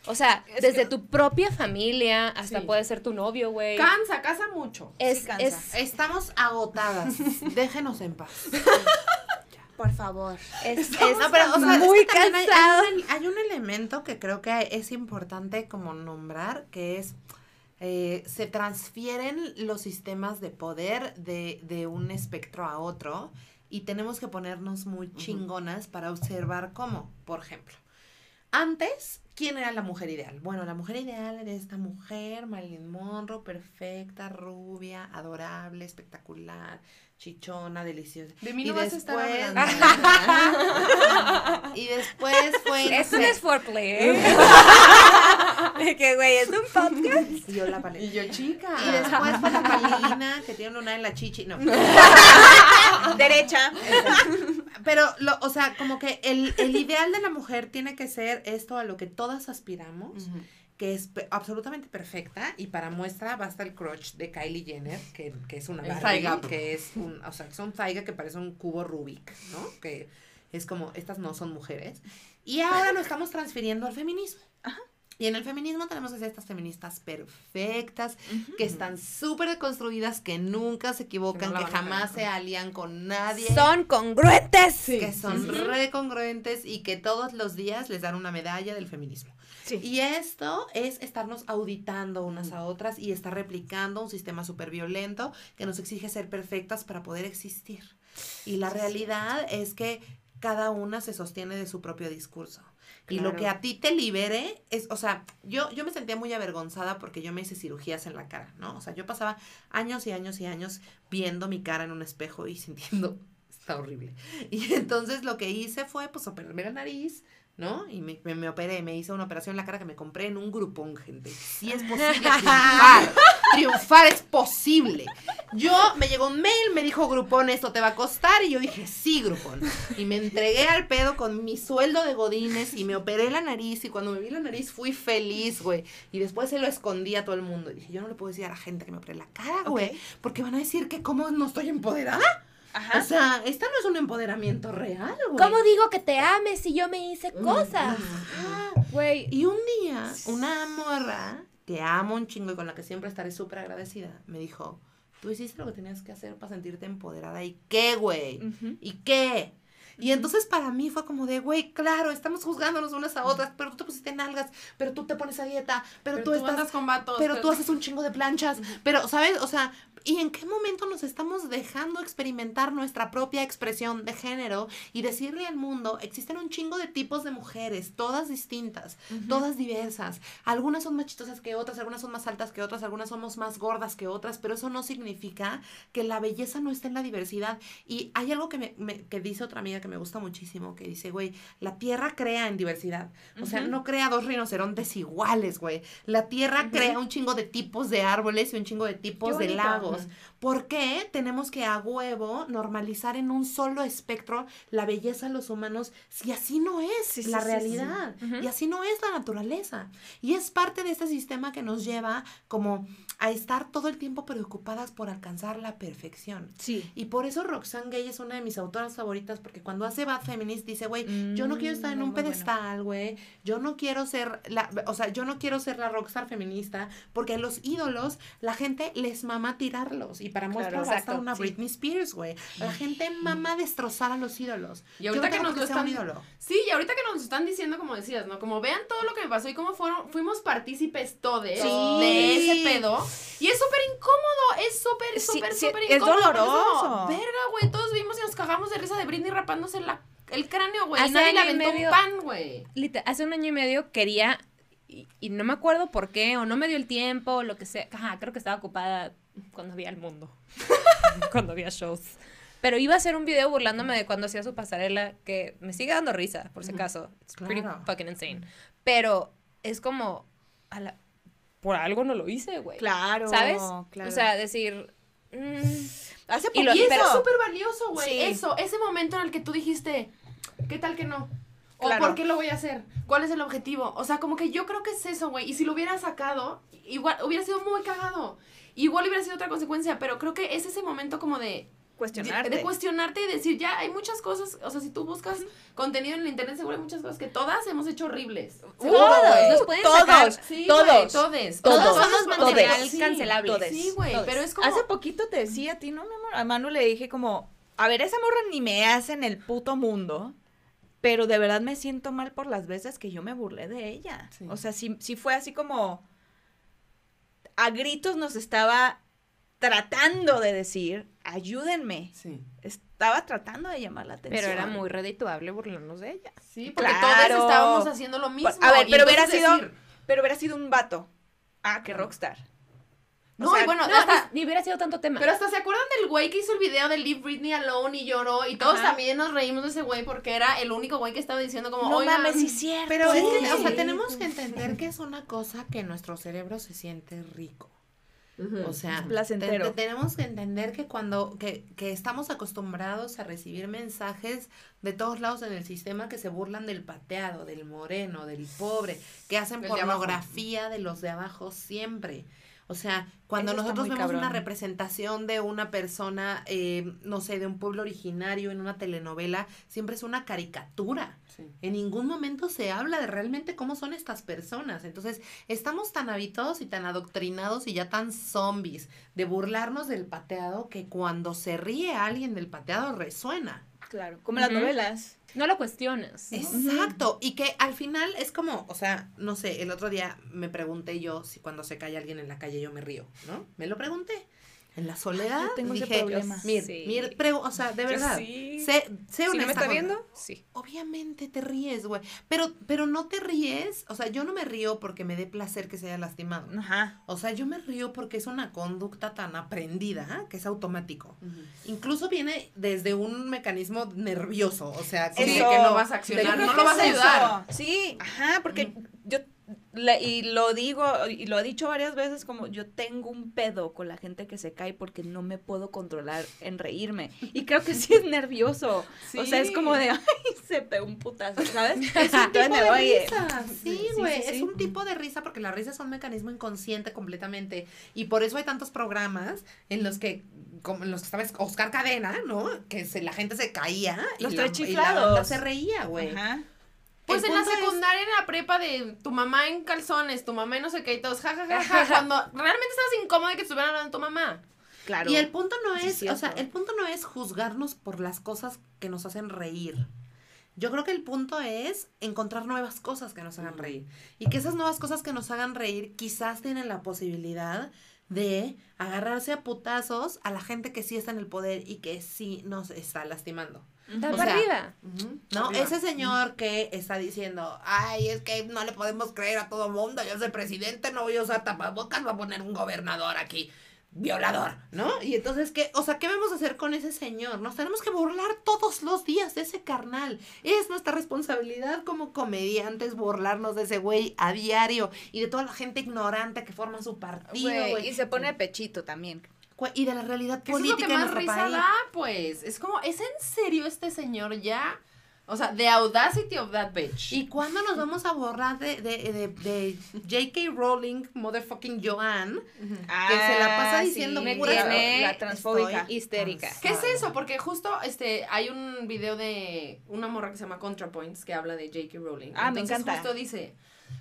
O sea, Es desde que- tu propia familia hasta Sí. puede ser tu novio, güey. Cansa, casa mucho. Es, Sí cansa. es, Estamos agotadas. Déjenos en paz. Por favor. es, es No, pero, o sea, es muy que también hay- cansado. Hay, un, hay un elemento que creo que es importante como nombrar, que es eh, se transfieren los sistemas de poder de, de un espectro a otro y tenemos que ponernos muy chingonas para observar cómo, por ejemplo. Antes, ¿quién era la mujer ideal? Bueno, la mujer ideal era esta mujer, Marilyn Monroe, perfecta, rubia, adorable, espectacular, chichona, deliciosa. De mí Y no vas a estar después- hablando. y después fue. Eso no es foreplay, ¿eh? De que, güey, es un podcast. y yo la paleta. Y yo, chica. Y después fue la palina, que tiene una en la chichi. No. Derecha. Pero, lo, o sea, como que el, el ideal de la mujer tiene que ser esto a lo que todas aspiramos, Ujú. que es absolutamente perfecta. Y para muestra basta el crotch de Kylie Jenner, que, que es una gap. que es un, o sea, thigh gap que parece un cubo Rubik, ¿no? Que es como, estas no son mujeres. Y ahora lo estamos transfiriendo al feminismo. Y en el feminismo tenemos que ser estas feministas perfectas, que están súper deconstruidas, que nunca se equivocan, que jamás se alían con nadie. Son congruentes. Sí. que son sí, sí. re congruentes y que todos los días les dan una medalla del feminismo. Sí. Y esto es estarnos auditando unas a otras y estar replicando un sistema súper violento que nos exige ser perfectas para poder existir. Y la realidad es que cada una se sostiene de su propio discurso. Y lo que a ti te libere es, o sea, yo, yo me sentía muy avergonzada porque yo me hice cirugías en la cara, ¿no? O sea, yo pasaba años y años y años viendo mi cara en un espejo y sintiendo, está horrible. Y entonces lo que hice fue, pues, operarme la nariz, ¿no? Y me, me, me operé, me hice una operación en la cara que me compré en un grupón, gente. Sí es posible triunfar. triunfar es posible. Yo, me llegó un mail, me dijo Grupón, esto te va a costar. Y yo dije, sí, Grupón. Y me entregué al pedo con mi sueldo de godines y me operé la nariz. Y cuando me vi la nariz fui feliz, güey. Y después se lo escondí a todo el mundo. Y dije, yo no le puedo decir a la gente que me operé la cara, güey. Porque van a decir que cómo no estoy empoderada. Ajá. O sea, esta no es un empoderamiento real, güey. ¿Cómo digo que te ames si yo me hice cosas? Ajá. Güey. Y un día, una morra que amo un chingo y con la que siempre estaré súper agradecida, me dijo, tú hiciste lo que tenías que hacer para sentirte empoderada. ¿Y qué, güey? ¿Y qué? Y entonces para mí fue como de, güey, claro, estamos juzgándonos unas a otras, pero tú te pusiste nalgas, pero tú te pones a dieta, pero, Pero tú, tú estás andas con vatos. pero tú haces un chingo de planchas, pero, ¿sabes? O sea, ¿y en qué momento nos estamos dejando experimentar nuestra propia expresión de género y decirle al mundo, existen un chingo de tipos de mujeres, todas distintas, todas diversas, algunas son más chistosas que otras, algunas son más altas que otras, algunas somos más gordas que otras, pero eso no significa que la belleza no esté en la diversidad. Y hay algo que, me, me- que dice otra amiga que me gusta muchísimo, que dice, güey, la tierra crea en diversidad. O sea, no crea dos rinocerontes iguales, güey. La tierra crea un chingo de tipos de árboles y un chingo de tipos Qué de bonito. lagos. ¿Por qué tenemos que a huevo normalizar en un solo espectro la belleza de los humanos si así no es Sí, la sí, sí. realidad? Y así no es la naturaleza. Y es parte de este sistema que nos lleva como a estar todo el tiempo preocupadas por alcanzar la perfección. Sí. Y por eso Roxane Gay es una de mis autoras favoritas, porque cuando hace Bad Feminist dice, güey, yo no quiero estar en Mm, un pedestal, güey. Yo no quiero ser la, o sea, yo no quiero ser la rockstar feminista, porque a los ídolos la gente les mama Y para muestra Claro, basta una sí. Britney Spears, güey. La gente mama destrozar a los ídolos. Y Yo ahorita no que nos lo sea un están- ídolo. Sí, y ahorita que nos están diciendo, como decías, ¿no? Como vean todo lo que me pasó y cómo fueron, fuimos partícipes todos de ese pedo. Y es súper incómodo, es súper, Sí, súper, sí, súper es incómodo. como, doloroso. Verga, güey, todos vimos y nos cagamos de risa de Britney rapándose la, el cráneo, güey. Nadie le aventó medio- un pan, güey. Hace un año y medio quería, y, y no me acuerdo por qué, o no me dio el tiempo, o lo que sea. Ajá, creo que estaba ocupada cuando había el mundo. cuando había shows. Pero iba a hacer un video burlándome de cuando hacía su pasarela, que me sigue dando risa, por si acaso. It's pretty Claro. fucking insane. Pero es como, a la- por algo no lo hice, güey. Claro. ¿Sabes? claro. O sea, decir... mm, hace y lo-. Y eso es súper valioso, güey. Sí. Eso, ese momento en el que tú dijiste, ¿qué tal que no? ¿O Claro. por qué lo voy a hacer? ¿Cuál es el objetivo? O sea, como que yo creo que es eso, güey. Y si lo hubiera sacado, igual hubiera sido muy cagado. Igual hubiera sido otra consecuencia, pero creo que es ese momento como de cuestionarte. De, de cuestionarte y decir, ya hay muchas cosas, o sea, si tú buscas contenido en el internet, seguro hay muchas cosas que todas hemos hecho horribles. Seguro, Todos, nos pueden todos, sacar. Sí, todos, güey, todes. Todos Todos somos material sí. cancelable. Sí, güey, Todos. pero es como... Hace poquito te decía a ti, no, mi amor. A Manu le dije como, a ver, esa morra ni me hace en el puto mundo. Pero de verdad me siento mal por las veces que yo me burlé de ella. Sí. O sea, sí, sí fue así como a gritos nos estaba tratando de decir, ayúdenme. Sí. Estaba tratando de llamar la atención. Pero era muy redituable burlarnos de ella. Sí, porque Claro. todos estábamos haciendo lo mismo. A ver, pero hubiera sido, decir, pero hubiera sido un vato. Ah, qué rockstar. O no, sea, y bueno, No, hasta, ni, ni hubiera sido tanto tema. pero hasta se acuerdan del güey que hizo el video de Leave Britney Alone y lloró. Y todos Ajá. también nos reímos de ese güey porque era el único güey que estaba diciendo como, No mames, sí es cierto. Pero es que, o sea, tenemos que entender que es una cosa que nuestro cerebro se siente rico. O sea, placentero. te- te- tenemos que entender que cuando, que, que estamos acostumbrados a recibir mensajes de todos lados en el sistema que se burlan del pateado, del moreno, del pobre, que hacen de abajo. pornografía de los de abajo siempre. O sea, cuando Eso nosotros vemos una representación de una persona, eh, no sé, de un pueblo originario en una telenovela, siempre es una caricatura. Sí. En ningún momento se habla de realmente cómo son estas personas. Entonces, estamos tan habituados y tan adoctrinados y ya tan zombies de burlarnos del pateado que cuando se ríe alguien del pateado resuena. Claro, como las novelas. No lo cuestionas. ¿no? Exacto. Y que al final es como, o sea, no sé, el otro día me pregunté yo si cuando se cae alguien en la calle yo me río, ¿no? Me lo pregunté. En la soledad yo tengo ese dije, problema. mir, Sí. mir- o sea, de verdad, sí. sé, sé Si no me está viendo, sí. Obviamente te ríes, güey. Pero, pero no te ríes. O sea, yo no me río porque me dé placer que se haya lastimado. Ajá. O sea, yo me río porque es una conducta tan aprendida que es automático. Incluso viene desde un mecanismo nervioso. O sea, Sí, que no vas a accionar, no lo vas a ayudar. Sí, ajá, porque y lo digo y lo he dicho varias veces como yo tengo un pedo con la gente que se cae porque no me puedo controlar en reírme y creo que sí es nervioso. O sea, es como de ay, se pegó un putazo, ¿sabes? Es un tipo de risa. Sí, güey. sí, sí. Es un tipo de risa porque la risa es un mecanismo inconsciente completamente. Y por eso hay tantos programas en los que, como en los que sabes, Oscar Cadena, ¿no? Que se, la gente se caía. Los y tres la, y la banda chiflados. se reía, güey. Ajá. Pues en la punto es- secundaria, en la prepa de tu mamá en calzones, tu mamá en no sé qué y todos, ja, ja, ja, ja, cuando realmente estabas incómodo de que estuvieran hablando de tu mamá. Claro. Y el punto no es, es o sea, el punto no es juzgarnos por las cosas que nos hacen reír. Yo creo que el punto es encontrar nuevas cosas que nos hagan reír. Y que esas nuevas cosas que nos hagan reír quizás tienen la posibilidad de agarrarse a putazos a la gente que sí está en el poder y que sí nos está lastimando. Está para arriba. ¿No? Arriba. Ese señor que está diciendo, ay, es que no le podemos creer a todo mundo, yo soy presidente, no voy a usar tapabocas, va a poner un gobernador aquí, violador, ¿no? Y entonces, ¿qué? O sea, ¿qué vamos a hacer con ese señor? Nos tenemos que burlar todos los días de ese carnal. Es nuestra responsabilidad como comediantes burlarnos de ese güey a diario y de toda la gente ignorante que forma su partido, Güey, güey. y se pone pechito también. Y de la realidad Que eso es lo política que más risa país. da, pues. Es como, ¿es en serio este señor ya? O sea, the audacity of that bitch. ¿Y cuándo nos vamos a borrar de, de, de, de J.K. Rowling, motherfucking Joanne? Ah, se la pasa diciendo me puras- tiene- la transfóbica. Histérica. ¿Qué es eso? Porque justo este hay un video de una morra que se llama ContraPoints que habla de J.K. Rowling. Ah, me encanta. justo dice,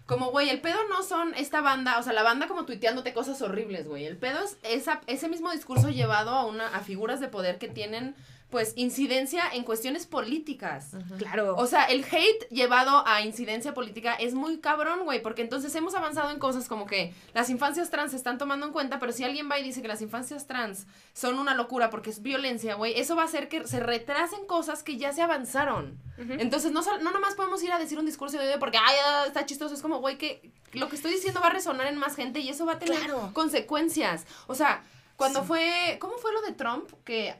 como güey, el pedo no son esta banda, o sea, la banda como tuiteándote cosas horribles, güey. El pedo es esa, ese mismo discurso llevado a una a figuras de poder que tienen pues incidencia en cuestiones políticas. Claro. O sea, el hate llevado a incidencia política es muy cabrón, güey, porque entonces hemos avanzado en cosas como que las infancias trans se están tomando en cuenta, pero si alguien va y dice que las infancias trans son una locura porque es violencia, güey, eso va a hacer que se retrasen cosas que ya se avanzaron. Entonces, no, no nomás podemos ir a decir un discurso de odio porque, ay, ah, está chistoso, es como, güey, que lo que estoy diciendo va a resonar en más gente y eso va a tener Claro. consecuencias. O sea, cuando fue, ¿cómo fue lo de Trump? Que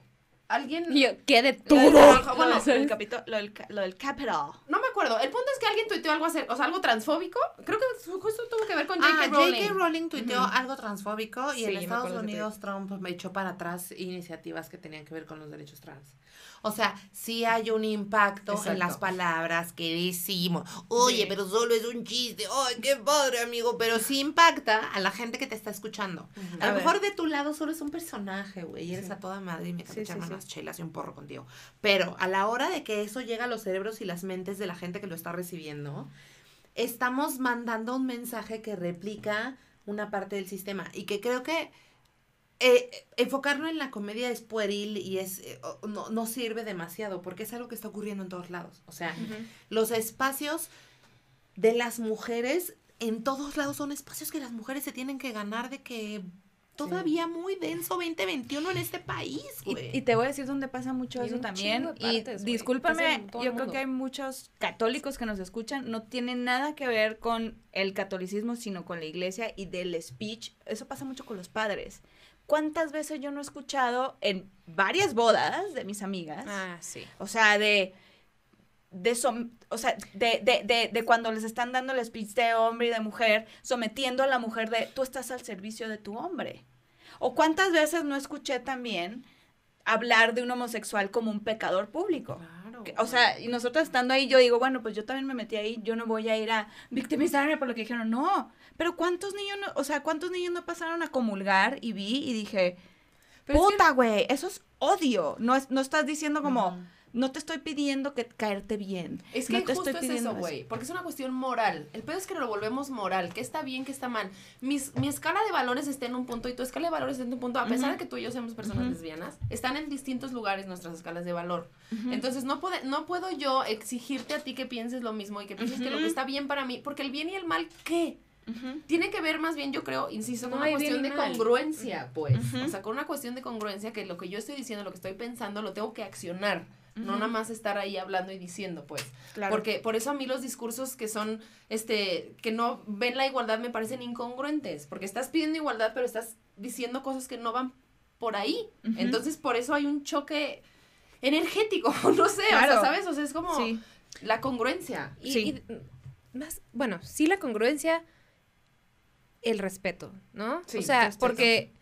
alguien... Yo, ¿qué de Lo todo? Bueno, capito- lo del ca- lo del capital. No me acuerdo. El punto es que alguien tuiteó algo, hacer, o sea, algo transfóbico. Creo que justo tuvo que ver con J.K. Ah, Rowling. J.K. Rowling tuiteó algo transfóbico y Sí, en Estados Unidos Trump me echó para atrás iniciativas que tenían que ver con los derechos trans. O sea, sí hay un impacto en las palabras que decimos. Oye, Sí. pero solo es un chiste. Ay, qué padre, amigo. Pero sí impacta a la gente que te está escuchando. A, A lo mejor de tu lado solo es un personaje, güey. Eres Sí. a toda madre y me sí, sí. unas chelas y un porro contigo. Pero a la hora de que eso llega a los cerebros y las mentes de la gente que lo está recibiendo, estamos mandando un mensaje que replica una parte del sistema y que creo que eh, enfocarlo en la comedia es pueril y es eh, no, no sirve demasiado porque es algo que está ocurriendo en todos lados. O sea, los espacios de las mujeres en todos lados son espacios que las mujeres se tienen que ganar de que todavía muy denso 2021 en este país, güey. Y, y te voy a decir dónde pasa mucho Y eso también. y discúlpame, yo creo que hay muchos católicos que nos escuchan. No tiene nada que ver con el catolicismo, sino con la iglesia y del speech. Eso pasa mucho con los padres. ¿Cuántas veces yo no he escuchado en varias bodas de mis amigas? Ah, sí. O sea, de. De som- o sea, de, de, de, de cuando les están dando el speech de hombre y de mujer, sometiendo a la mujer de tú estás al servicio de tu hombre. O cuántas veces no escuché también hablar de un homosexual como un pecador público. Claro. O sea, y nosotros estando ahí, yo digo, bueno, pues yo también me metí ahí, yo no voy a ir a victimizarme por lo que dijeron. No, pero ¿cuántos niños no, o sea, cuántos niños no pasaron a comulgar y vi y dije, Pero es que- puta, güey, eso es odio. No, es, no estás diciendo como, no te estoy pidiendo que caerte bien. Es que no te justo estoy es eso, güey. Porque es una cuestión moral. El pedo es que lo volvemos moral. ¿Qué está bien, qué está mal? Mis, mi escala de valores está en un punto y tu escala de valores está en un punto. A pesar de que tú y yo seamos personas lesbianas, están en distintos lugares nuestras escalas de valor. Entonces no, puede, no puedo yo exigirte a ti que pienses lo mismo y que pienses que lo que está bien para mí. Porque el bien y el mal, ¿qué? Tiene que ver más bien, yo creo, insisto, con No una cuestión de mal. congruencia, pues. O sea, con una cuestión de congruencia que lo que yo estoy diciendo, lo que estoy pensando, lo tengo que accionar. No nada más estar ahí hablando y diciendo, pues. Claro. Porque por eso a mí los discursos que son, este, que no ven la igualdad me parecen incongruentes. Porque estás pidiendo igualdad, pero estás diciendo cosas que no van por ahí. Entonces, por eso hay un choque energético, no sé, o sea, ¿sabes? O sea, es como Sí. la congruencia. Y, Sí. y más, bueno, sí la congruencia, el respeto, ¿no? Sí, o sea, porque,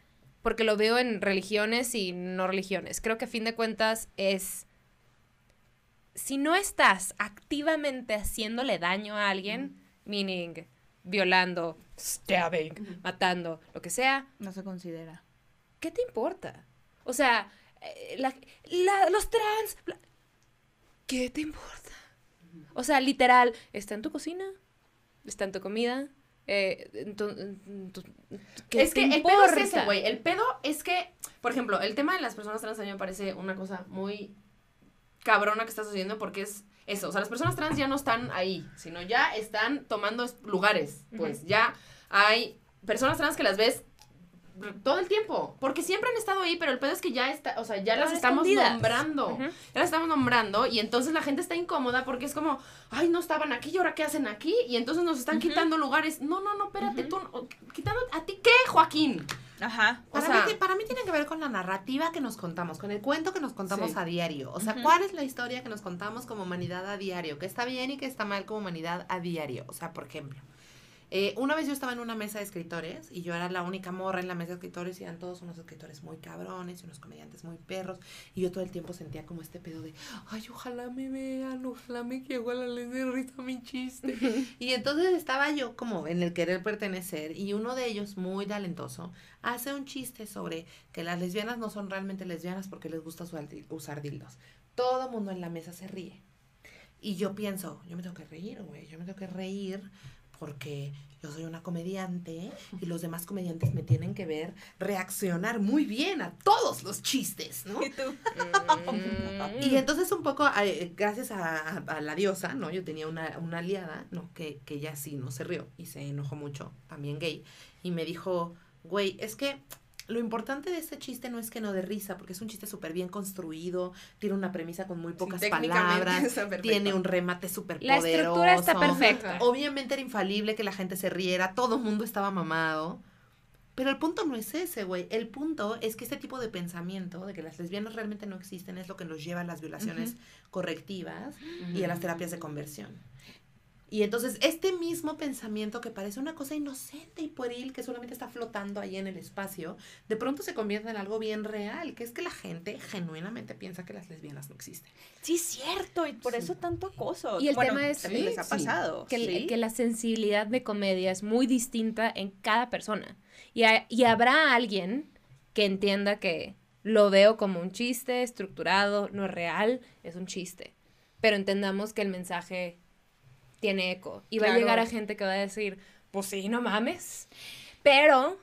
porque lo veo en religiones y no religiones. Creo que a fin de cuentas es, si no estás activamente haciéndole daño a alguien, meaning violando, stabbing, matando, lo que sea, No se considera. ¿qué te importa? O sea, eh, la- la- los trans, ¿qué te importa? O sea, literal, está en tu cocina, está en tu comida, eh, ¿qué es que te el pedo es ese, importa? güey. El pedo es que, por ejemplo, el tema de las personas trans a mí me parece una cosa muy cabrona que está sucediendo porque es eso. O sea, las personas trans ya no están ahí, sino ya están tomando es- lugares. Pues ya hay personas trans que las ves todo el tiempo. Porque siempre han estado ahí, pero el pedo es que ya está, o sea, ya las estamos escondidas. nombrando. Ya las estamos nombrando y entonces la gente está incómoda porque es como, ay, no estaban aquí y ahora qué hacen aquí y entonces nos están quitando lugares. No, no, no, espérate, tú, quitando a ti qué, Joaquín. Ajá. O Para, sea- mí, para mí tiene que ver con la narrativa que nos contamos, con el cuento que nos contamos Sí. a diario. O sea. ¿cuál es la historia que nos contamos como humanidad a diario? ¿Qué está bien y qué está mal como humanidad a diario? O sea, por ejemplo, eh, una vez yo estaba en una mesa de escritores y yo era la única morra en la mesa de escritores y eran todos unos escritores muy cabrones y unos comediantes muy perros. Y yo todo el tiempo sentía como este pedo de, ay, ojalá me vean, ojalá me que igual les dé risa mi chiste. y entonces estaba yo como en el querer pertenecer y uno de ellos, muy talentoso, hace un chiste sobre que las lesbianas no son realmente lesbianas porque les gusta usar, dil- usar dildos. Todo mundo en la mesa se ríe. Y yo pienso, yo me tengo que reír, güey, yo me tengo que reír porque yo soy una comediante y los demás comediantes me tienen que ver reaccionar muy bien a todos los chistes, ¿no? ¿Y tú? Mm. Y entonces un poco, gracias a, a- a la diosa, ¿no? Yo tenía una, una aliada, ¿no? Que, que ella sí no se rió y se enojó mucho, también gay, y me dijo, güey, es que lo importante de este chiste no es que no dé risa, porque es un chiste súper bien construido, tiene una premisa con muy pocas palabras, tiene un remate súper La poderoso. estructura está perfecta. Obviamente era infalible que la gente se riera, todo el mundo estaba mamado. Pero el punto no es ese, güey. El punto es que este tipo de pensamiento de que las lesbianas realmente no existen es lo que nos lleva a las violaciones correctivas y a las terapias de conversión. Y entonces este mismo pensamiento que parece una cosa inocente y pueril que solamente está flotando ahí en el espacio, de pronto se convierte en algo bien real, que es que la gente genuinamente piensa que las lesbianas no existen. Sí, cierto, y por eso tanto acoso. Y el Bueno, tema es- también les ha sí, pasado. que, sí. que la sensibilidad de comedia es muy distinta en cada persona. Y, ha- y habrá alguien que entienda que lo veo como un chiste estructurado, no es real, es un chiste. Pero entendamos que el mensaje tiene eco. Y va a llegar a gente que va a decir, pues sí, no mames. Pero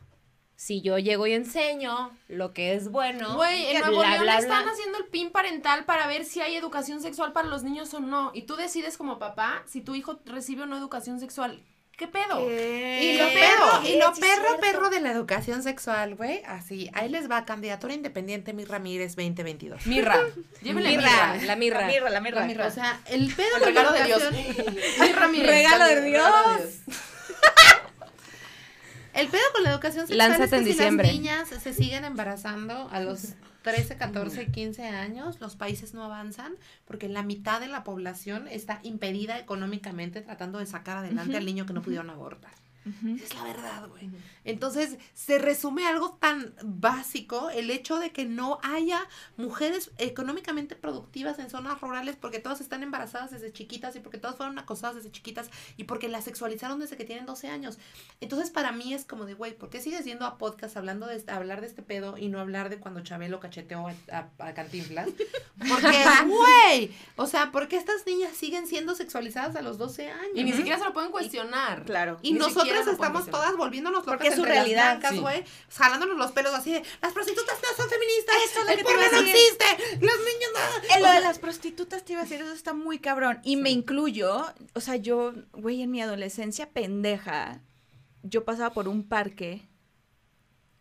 si yo llego y enseño lo que es bueno, Güey, en Nuevo León están bla. haciendo el PIN parental para ver si hay educación sexual para los niños o no. Y tú decides como papá si tu hijo recibe o no educación sexual. ¿Qué pedo? Y lo perro, y lo perro, perro de la educación sexual, güey. Así, ahí les va, candidatura independiente Mi Ramírez 2022. Mirra. Llévenle Mirra, mirra. la mirra. La mirra, la mirra. La mirra. O sea, el pedo El con la regalo de Dios. Mirra. Regalo de Dios. El pedo con la educación sexual Lánzate es que en si diciembre. las niñas se siguen embarazando a los 13, 14, 15 años, los países no avanzan porque la mitad de la población está impedida económicamente tratando de sacar adelante al niño que no pudieron abortar. Es la verdad, güey. Entonces, se resume algo tan básico, el hecho de que no haya mujeres económicamente productivas en zonas rurales porque todas están embarazadas desde chiquitas y porque todas fueron acosadas desde chiquitas y porque las sexualizaron desde que tienen 12 años. Entonces, para mí es como de, güey, ¿por qué sigues yendo a podcast hablando de este- hablar de este pedo y no hablar de cuando Chabelo cacheteó a, a, a Cantinflas? Porque, güey, o sea, ¿por qué estas niñas siguen siendo sexualizadas a los 12 años? Y ni siquiera se lo pueden cuestionar. Claro. Y Ni nosotras pueden estamos todas volviéndonos locas Porque es su realidad, sí. güey, jalándonos los pelos así de, las prostitutas no son feministas, Eso es lo el que porno no existe, los niños no. En lo de las prostitutas te iba a decir, eso está muy cabrón. Y me incluyo, o sea, yo, güey, en mi adolescencia pendeja, yo pasaba por un parque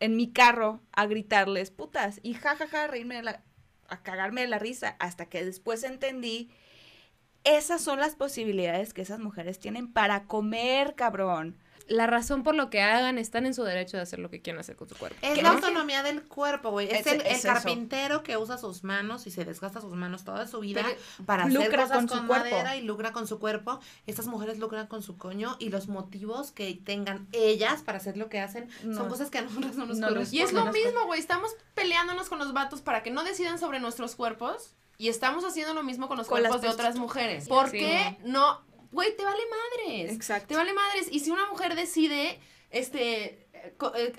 en mi carro a gritarles putas y jajaja, reírme de la, a cagarme de la risa, hasta que después entendí, esas son las posibilidades que esas mujeres tienen para comer, cabrón. La razón por lo que hagan están en su derecho de hacer lo que quieran hacer con su cuerpo. Es ¿Qué la no? autonomía del cuerpo, güey. Es, Es- el, es carpintero que usa sus manos y se desgasta sus manos toda su vida Pero para hacer lucra cosas con con, su cuerpo. madera y lucra con su cuerpo. Estas mujeres lucran con su coño y los motivos que tengan ellas para hacer lo que hacen No. son cosas que a nosotros no nos No corresponden. Y es lo mismo, güey. Estamos peleándonos con los vatos para que no decidan sobre nuestros cuerpos. Y estamos haciendo lo mismo con los Con cuerpos de otras mujeres. ¿Por Sí. qué no? Güey, te vale madres. Exacto. Te vale madres. Y si una mujer decide, este,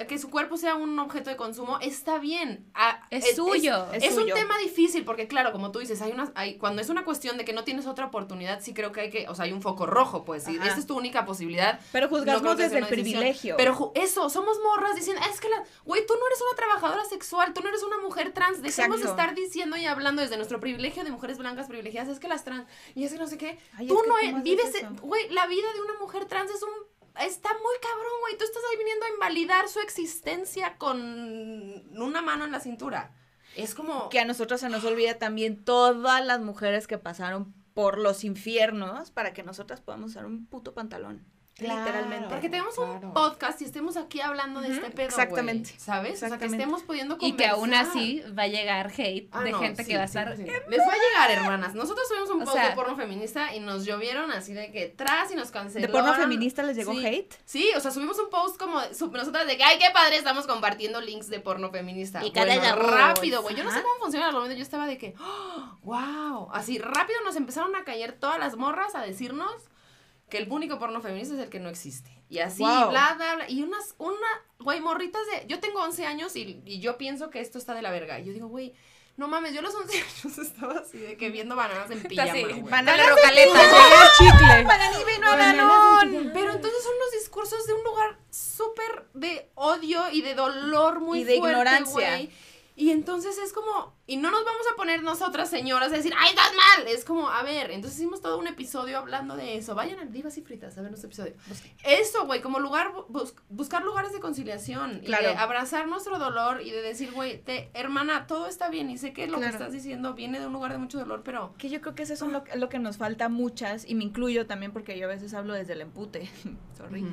que su cuerpo sea un objeto de consumo, está bien. Ah, Es suyo. Es, Es es un suyo. tema difícil porque, claro, como tú dices, hay una, hay, cuando es una cuestión de que no tienes otra oportunidad, sí creo que hay que, o sea, hay un foco rojo, pues, y Ajá. esta es tu única posibilidad. Pero juzgamos desde el decisión. privilegio. Pero eso, somos morras diciendo, es que la, güey, tú no eres una trabajadora sexual, tú no eres una mujer trans. Dejemos de estar diciendo y hablando desde nuestro privilegio de mujeres blancas privilegiadas, es que las trans, y es que no sé qué. Ay, tú no ¿cómo e- vives, eso? güey, la vida de una mujer trans es un está muy cabrón, güey. Tú estás ahí viniendo a invalidar su existencia con una mano en la cintura. Es como que a nosotros se nos olvida también todas las mujeres que pasaron por los infiernos para que nosotras podamos usar un puto pantalón. Claro. Literalmente. porque tenemos Claro. un podcast y estemos aquí hablando de este pedo, exactamente, güey, ¿sabes? O sea, que estemos pudiendo Y que aún conversar. así va a llegar hate Ah, de no, gente sí, que va a estar... 100%. Les va a llegar, hermanas. Nosotros tuvimos un O post sea- de porno feminista y nos llovieron así de que tras y nos ¿De cancelaron. porno feminista les llegó Sí. hate? Sí, o sea, subimos un post como de- sub- nosotras de que, ay, qué padre, estamos compartiendo links de porno feminista. Y cada Bueno, rápido, güey. Yo no sé cómo funciona el momento. Yo estaba de que, wow. Así, rápido nos empezaron a caer todas las morras a decirnos que el único porno feminista es el que no existe. Y así, Wow. bla, bla, bla. Y unas, una, güey, morritas de. Yo tengo 11 años y, y yo pienso que esto está de la verga. Y yo digo, güey. No mames, yo a los 11 años estaba así de que viendo bananas en pijama, así, güey. Banana rocaleta, chicle. Pero entonces son los discursos de un lugar súper de odio y de dolor muy Y de fuerte, ignorancia. güey. Y entonces es como, y no nos vamos a poner nosotras señoras a decir, ¡ay, estás mal! Es como, a ver, entonces hicimos todo un episodio hablando de eso. Vayan a Divas y Fritas a ver nuestro episodio. Eso, güey, como lugar, bus- buscar lugares de conciliación. Y Claro. de abrazar nuestro dolor y de decir, güey, te, hermana, todo está bien y sé que lo Claro. que estás diciendo viene de un lugar de mucho dolor, pero... Que yo creo que eso es lo, lo que nos falta muchas, y me incluyo también porque yo a veces hablo desde el empute, sorry.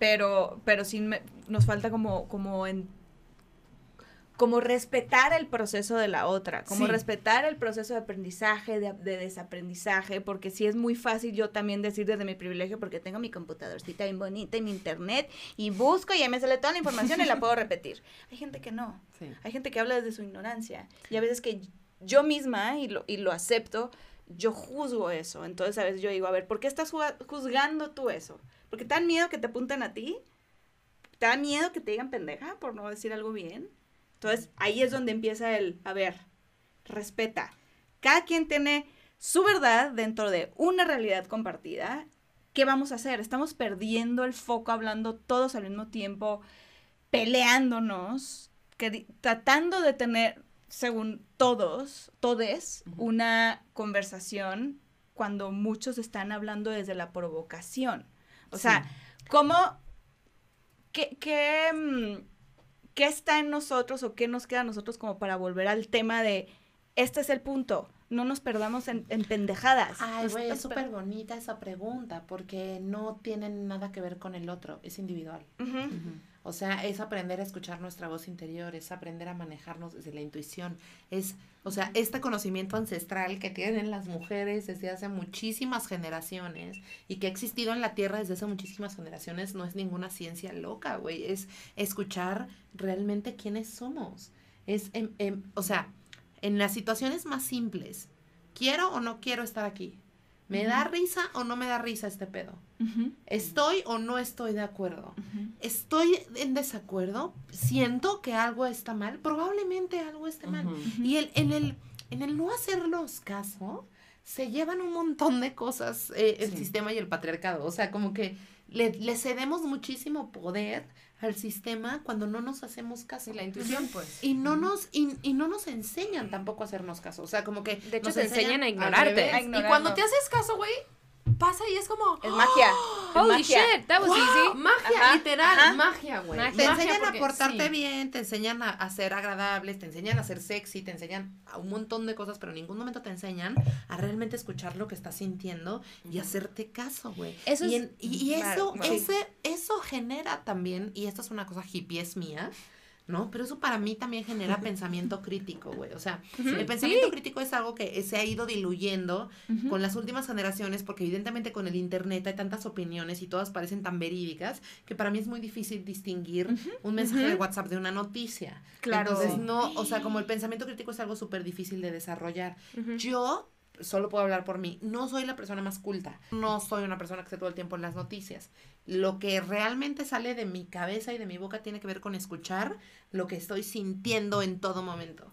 Pero, pero sí me- nos falta como, como en como respetar el proceso de la otra, como Sí. respetar el proceso de aprendizaje, de, de desaprendizaje, porque sí es muy fácil yo también decir desde mi privilegio, porque tengo mi computadorcita bien bonita y mi internet, y busco y ahí me sale toda la información y la puedo repetir. Hay gente que no, Sí. hay gente que habla desde su ignorancia, y a veces que yo misma, y lo, y lo acepto, yo juzgo eso. Entonces a veces yo digo, a ver, ¿por qué estás juzga- juzgando tú eso? ¿Porque te dan miedo que te apunten a ti? ¿Te da miedo que te digan pendeja por no decir algo bien? Entonces ahí es donde empieza el, a ver, respeta. Cada quien tiene su verdad dentro de una realidad compartida. ¿Qué vamos a hacer? Estamos perdiendo el foco hablando todos al mismo tiempo, peleándonos, tratando de tener, según todos, todes, una conversación cuando muchos están hablando desde la provocación. O sea, ¿cómo, qué, qué, mm, qué está en nosotros o qué nos queda a nosotros como para volver al tema de, este es el punto, no nos perdamos en, en pendejadas. Ay, güey, es súper bonita esa pregunta porque no tiene nada que ver con el otro, es individual. O sea, es aprender a escuchar nuestra voz interior, es aprender a manejarnos desde la intuición, es, o sea, este conocimiento ancestral que tienen las mujeres desde hace muchísimas generaciones y que ha existido en la Tierra desde hace muchísimas generaciones no es ninguna ciencia loca, güey, es escuchar realmente quiénes somos. Es, em- em, o sea, en las situaciones más simples, ¿quiero o no quiero estar aquí? ¿Me da risa o no me da risa este pedo? ¿Estoy o no estoy de acuerdo? Estoy en desacuerdo, siento que algo está mal, probablemente algo esté mal. Y el, en, el, en el no hacerlos caso, se llevan un montón de cosas eh, el Sí. sistema y el patriarcado. O sea, como que le, le cedemos muchísimo poder al sistema cuando no nos hacemos caso. Sí, la intuición, pues. Y no nos, y, y no nos enseñan tampoco a hacernos caso. O sea, como que. De hecho, nos te enseñan a Al ignorarte. A Y cuando te haces caso, güey, pasa y es como. Es magia. es Holy magia. shit, that was ¡Wow! easy. Magia, Ajá, literal, ajá. magia, güey. Te Magia enseñan porque- a portarte sí. bien, te enseñan a, a ser agradables, te enseñan a ser sexy, te enseñan a un montón de cosas, pero en ningún momento te enseñan a realmente escuchar lo que estás sintiendo y hacerte caso, güey. Eso y, es- en- y, y Claro, eso, sí. ese, eso genera también, y esto es una cosa hippie es mía, ¿no? Pero eso para mí también genera pensamiento crítico, güey. O sea, el pensamiento crítico es algo que se ha ido diluyendo con las últimas generaciones, porque evidentemente con el internet hay tantas opiniones y todas parecen tan verídicas que para mí es muy difícil distinguir un mensaje de WhatsApp de una noticia. Claro. Entonces, no, o sea, como el pensamiento crítico es algo súper difícil de desarrollar. Yo solo puedo hablar por mí. No soy la persona más culta. No soy una persona que esté todo el tiempo en las noticias. Lo que realmente sale de mi cabeza y de mi boca tiene que ver con escuchar lo que estoy sintiendo en todo momento.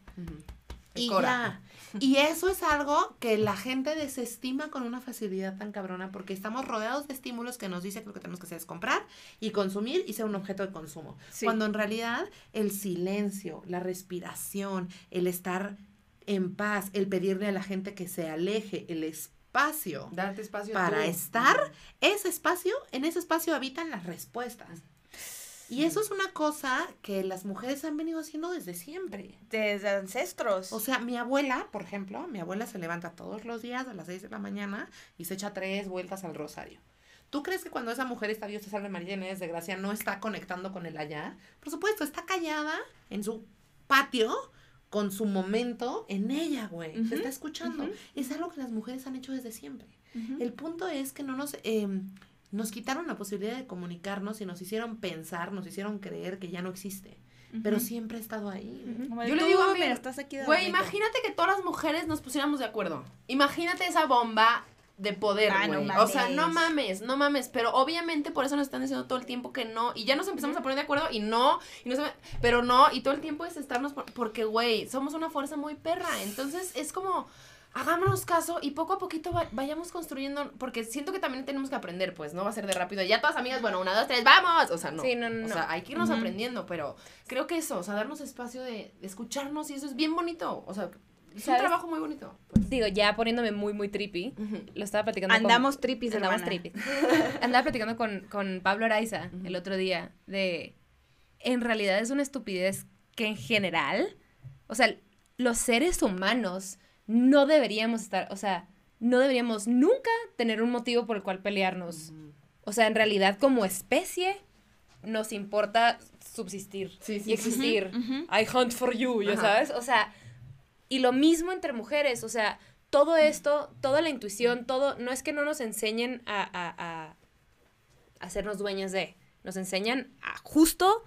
Y Cora. ya. Y eso es algo que la gente desestima con una facilidad tan cabrona porque estamos rodeados de estímulos que nos dicen que lo que tenemos que hacer es comprar y consumir y ser un objeto de consumo. Sí. Cuando en realidad el silencio, la respiración, el estar en paz, el pedirle a la gente que se aleje, el espacio Darte espacio para tú. estar, ese espacio, en ese espacio habitan las respuestas. Y eso es una cosa que las mujeres han venido haciendo desde siempre. Desde ancestros. O sea, mi abuela, por ejemplo, mi abuela se levanta todos los días a las 6 de la mañana y se echa tres vueltas al rosario. ¿Tú crees que cuando esa mujer está Dios te salve María Inés de gracia no está conectando con el allá? Por supuesto, está callada en su patio con su momento en ella, güey. Se Ujú, está escuchando. Es algo que las mujeres han hecho desde siempre. El punto es que no nos... em, nos quitaron la posibilidad de comunicarnos y nos hicieron pensar, nos hicieron creer que ya no existe. Pero siempre ha estado ahí. Yo le digo a mi- mira, estás aquí de Güey, imagínate que todas las mujeres nos pusiéramos de acuerdo. Imagínate esa bomba de poder, Ah, no o sea, no mames, no mames. Pero obviamente por eso nos están diciendo todo el tiempo que no. Y ya nos empezamos a poner de acuerdo y no. Y no se- pero no. Y todo el tiempo es estarnos. por- porque, güey, somos una fuerza muy perra. Entonces es como. Hagámonos caso y poco a poquito va- vayamos construyendo, porque siento que también tenemos que aprender, pues, no va a ser de rápido. Ya todas amigas, bueno, una, dos, tres, vamos. O sea, no. Sí, no, no, O sea, hay que irnos aprendiendo, pero creo que eso, o sea, darnos espacio de, de escucharnos y eso es bien bonito. O sea, es un ¿Sabes? trabajo muy bonito. Pues. Digo, ya poniéndome muy, muy trippy. Lo estaba platicando con- Andamos tripis, Andamos hermana. tripis. Andaba platicando con, con Pablo Araiza Ujú. el otro día de... En realidad es una estupidez que en general, o sea, los seres humanos no deberíamos estar, o sea, no deberíamos nunca tener un motivo por el cual pelearnos. O sea, en realidad como especie nos importa subsistir Sí, sí, y existir. I hunt for you, ¿ya sabes? O sea, y lo mismo entre mujeres, o sea, todo esto, toda la intuición, todo, no es que no nos enseñen a, a, a hacernos dueñas de, nos enseñan a justo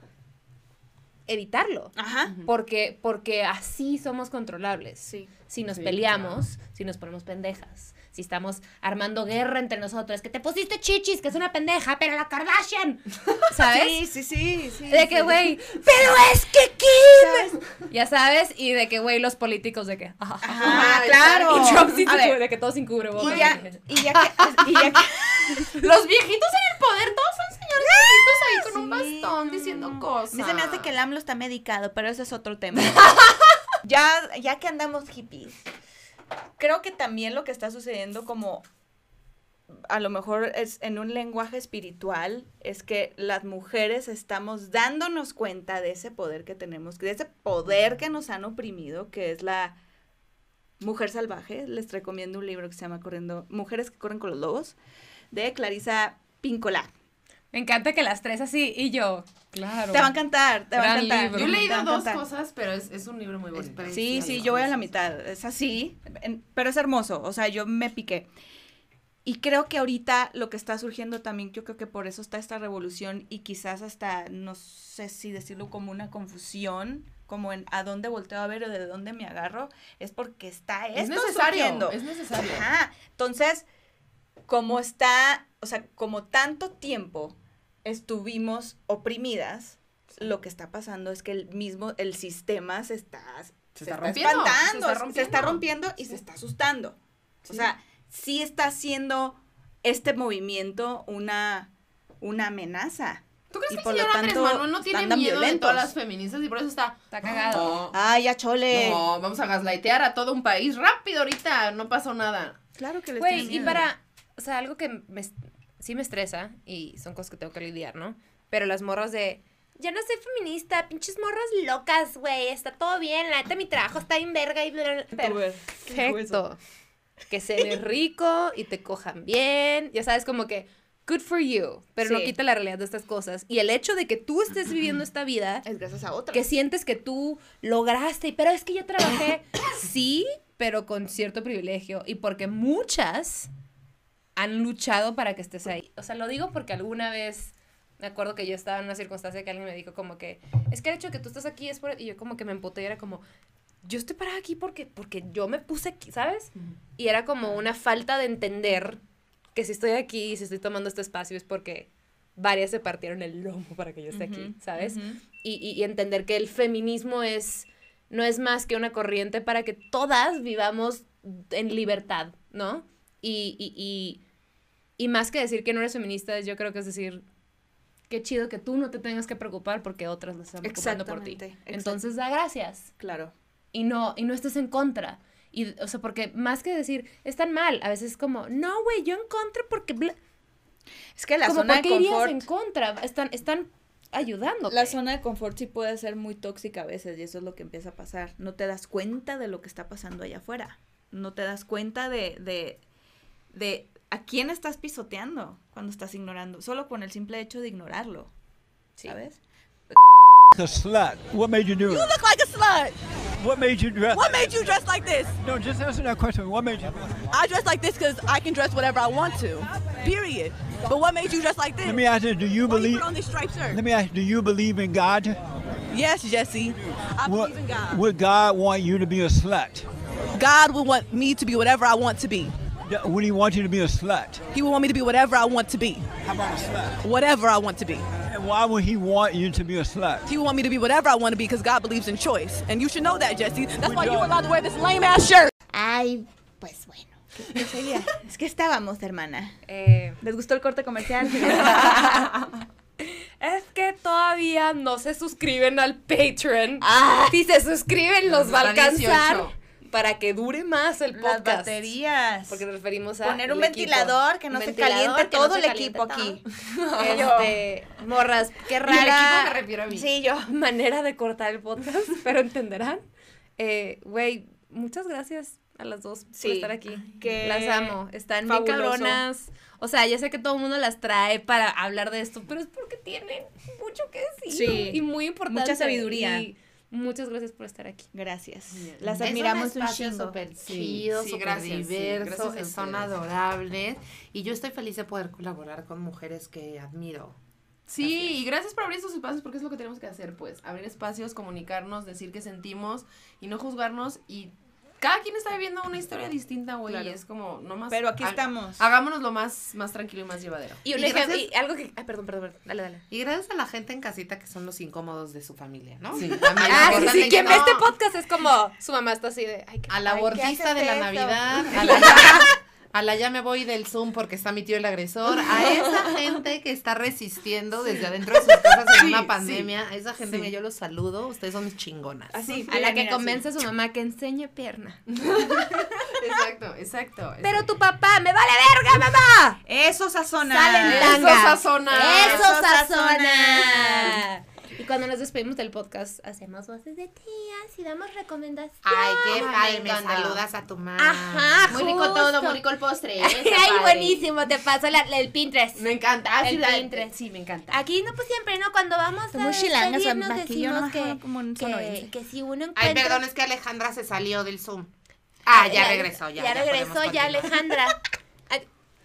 evitarlo. Ajá. Porque, porque así somos controlables. Sí. Si nos Sí, peleamos, si nos ponemos pendejas, si estamos armando guerra entre nosotros, que te pusiste chichis, que es una pendeja, pero la Kardashian, ¿sabes? Sí, sí, sí, sí. De sí. que, güey, pero es que Kim. Ya sabes, y de que, güey, los políticos de que. ajá, Ay, claro. Y Trump ver, de que todos sin cubrebocas. Y ya, y ya que, y ya que- Los viejitos en el poder, todos son señores viejitos ahí con un bastón diciendo cosas. A mí se me hace que el AMLO está medicado, pero ese es otro tema. ya, ya que andamos hippies, creo que también lo que está sucediendo como a lo mejor es en un lenguaje espiritual, es que las mujeres estamos dándonos cuenta de ese poder que tenemos, de ese poder que nos han oprimido, que es la mujer salvaje. Les recomiendo un libro que se llama Corriendo, Mujeres que corren con los lobos, de Clarisa Pincola. Me encanta que las tres así y yo. Claro. Te va a encantar, te va a Gran encantar. libro. Yo he leído dos cosas, pero es, es un libro muy bonito. precioso. Sí, sí, yo voy a la mitad. Es así, en- pero es hermoso. O sea, yo me piqué. Y creo que ahorita lo que está surgiendo también, yo creo que por eso está esta revolución y quizás hasta, no sé si decirlo como una confusión, como en a dónde volteo a ver o de dónde me agarro, es porque está Es esto necesario, surgiendo. es necesario. Ajá. Entonces, como está, o sea, como tanto tiempo estuvimos oprimidas, lo que está pasando es que el mismo, el sistema se está, se está está, rompiendo, espantando, se está se está rompiendo. y Sí. se está asustando. O sea, sí está haciendo este movimiento una, una amenaza. ¿Tú crees y que el por lo señor Andrés tanto, Manuel no tiene miedo de violentos. todas las feministas y por eso está... Está cagado. No, Ay, ya chole. no, vamos a gaslightear a todo un país rápido ahorita, no pasó nada. Claro que les Güey, y para, o sea, algo que me, sí me estresa y son cosas que tengo que lidiar, ¿no? Pero las morras de, ya no soy feminista, pinches morras locas, güey, está todo bien, la neta mi trabajo está bien verga y bla, bla, bla". Perfecto. Que seas rico y te cojan bien, ya sabes, como que, good for you, pero no quita la realidad de estas cosas. Y el hecho de que tú estés viviendo esta vida Es gracias a otra. que sientes que tú lograste, pero es que yo trabajé, sí, pero con cierto privilegio y porque muchas han luchado para que estés ahí. O sea, lo digo porque alguna vez me acuerdo que yo estaba en una circunstancia que alguien me dijo como que, es que el hecho de que tú estás aquí es por... Y yo como que me emputé y era como, yo estoy parada aquí porque, porque yo me puse aquí, ¿sabes? Y era como una falta de entender que si estoy aquí y si estoy tomando este espacio es porque varias se partieron el lomo para que yo esté aquí, Ujú, ¿sabes? ujú. y, y- y entender que el feminismo es no es más que una corriente para que todas vivamos en libertad, ¿no? Y, y, y, y más que decir que no eres feminista, yo creo que es decir, qué chido que tú no te tengas que preocupar porque otras lo están preocupando por ti. Entonces da gracias Claro. y no, y no estés en contra. Y, o sea, porque más que decir, están mal, a veces es como, no, güey, yo en contra porque... bla-". Es que la como, zona ¿por de confort. en contra? Están, están ayudando. La zona de confort sí puede ser muy tóxica a veces y eso es lo que empieza a pasar. No te das cuenta de lo que está pasando allá afuera. No te das cuenta de, de, de a quién estás pisoteando cuando estás ignorando. Solo con el simple hecho de ignorarlo. ¿Sabes? a slut. What made you do it? You look like a slut. What made you dress? What made you dress like this? No, just answer that question. What made you? I dress like this because I can dress whatever I want to. Period. But what made you dress like this? Let me ask you: Do you Why you put on this striped shirt? Let me ask: Do you believe in God? Yes, Jesse. I Would, believe in God. would God want you to be a slut? God would want me to be whatever I want to be. Would He want you to be a slut? He would want me to be whatever I want to be. How about a slut? Whatever I want to be. And why would He want you to be a slut? He would want me to be whatever I want to be because God believes in choice. And you should know that, Jesse. That's Would why you y'all- were allowed to wear this lame ass shirt. Ay, pues bueno. ¿Qué sería? es que estábamos, hermana. Eh, ¿Les gustó el corte comercial? Es que todavía no se suscriben al Patreon. Ah. Si se suscriben, los va a alcanzar 18. Para que dure más el Las podcast. baterías. Porque nos referimos a. Poner un equipo. ventilador que no se caliente no todo se el caliente equipo todo. aquí. Este, morras, qué Y el rara equipo me refiero a mí. Sí, yo. manera de cortar el podcast, pero entenderán. Eh, Güey, muchas gracias a las dos Sí, por estar aquí. que Las amo. Están fabuloso. bien cabronas. O sea, ya sé que todo el mundo las trae para hablar de esto, pero es porque tienen mucho que decir. Sí. Y muy importante. Mucha sabiduría. Y muchas gracias por estar aquí. Gracias. Bien. Las Es admiramos un un espacio súper Sí, chido, sí, súper gracias, diverso, son ustedes. adorables y yo estoy feliz de poder colaborar con mujeres que admiro. Sí, y gracias por abrir estos espacios porque es lo que tenemos que hacer, pues, abrir espacios, comunicarnos, decir qué sentimos y no juzgarnos y cada quien está viviendo una historia distinta, güey, Claro. y es como, no más. Pero aquí ha- estamos. Hagámonos lo más, más tranquilo y más llevadero. Y, un Y ejemplo- gracias- y algo que. Ay, perdón, perdón, perdón. Dale, dale. Y gracias a la gente en casita que son los incómodos de su familia, ¿no? Sí, También Ah, sí, Quien ve este podcast es como. Su mamá está así de. Ay, qué- A la ay, ¿qué bordista haces de la eso? Navidad, a la, a la ya me voy del Zoom porque está mi tío el agresor, a esa gente que está resistiendo desde adentro de sus casas en Sí, una sí. pandemia, a esa gente Sí. que yo los saludo, ustedes son mis chingonas. Así. A la que convence a su mamá que enseñe pierna. Exacto, exacto. Pero tu papá, me vale verga, mamá. Eso sazona. Salen Eso sazona. Eso Eso sazona. Y cuando nos despedimos del podcast, hacemos voces de tías y damos recomendaciones. Ay, qué padre, me saludas a tu mamá. Ajá, Muy rico todo, muy rico el postre. Ay, padre. buenísimo, te paso la- el Pinterest. Me encanta. Ah, El sí, la- Pinterest. Sí, me encanta. Aquí no, pues siempre, ¿no? Cuando vamos a Somos chilangas, despedirnos decimos no, que, como un que, que si uno encuentra... Ay, perdón, es que Alejandra se salió del Zoom. Ah, ya regresó, ya. Ya, regresó, podemos ya. Alejandra.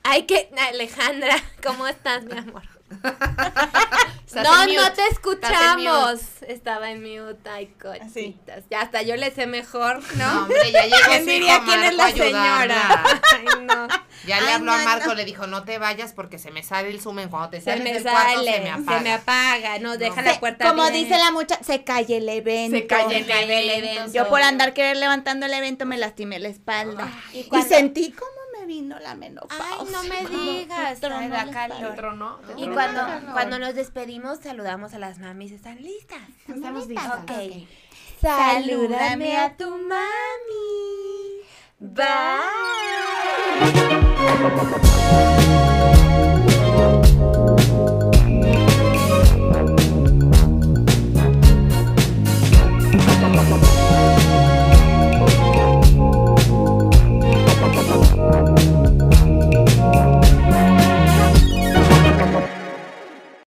Ay, que Alejandra, ¿cómo estás, mi amor? No, no te escuchamos. Estaba en mute, ay, cochitas. Ya hasta yo le sé mejor, No, ¿no? hombre, ya llegó ¿Quién diría hijo quién es la señora? Ay, no. Ya le Ay, habló a Marco, no. le dijo, no te vayas porque se me sale el Zoom. Cuando te Se sales me del cuarto, sale, se me apaga. se me apaga, no, deja la puerta Como bien. dice la mucha, se calle el evento. Se calle el el evento. Yo por andar querer levantando el evento me lastimé la espalda. ¿Y y, sentí como vino la menopausia. Ay, no me digas, tronó ay, da la calor. tronó, Y tronó. cuando, cuando nos despedimos, saludamos a las mamis. ¿Están listas? Estamos listas. Ok. Salúdame a tu mami. Bye.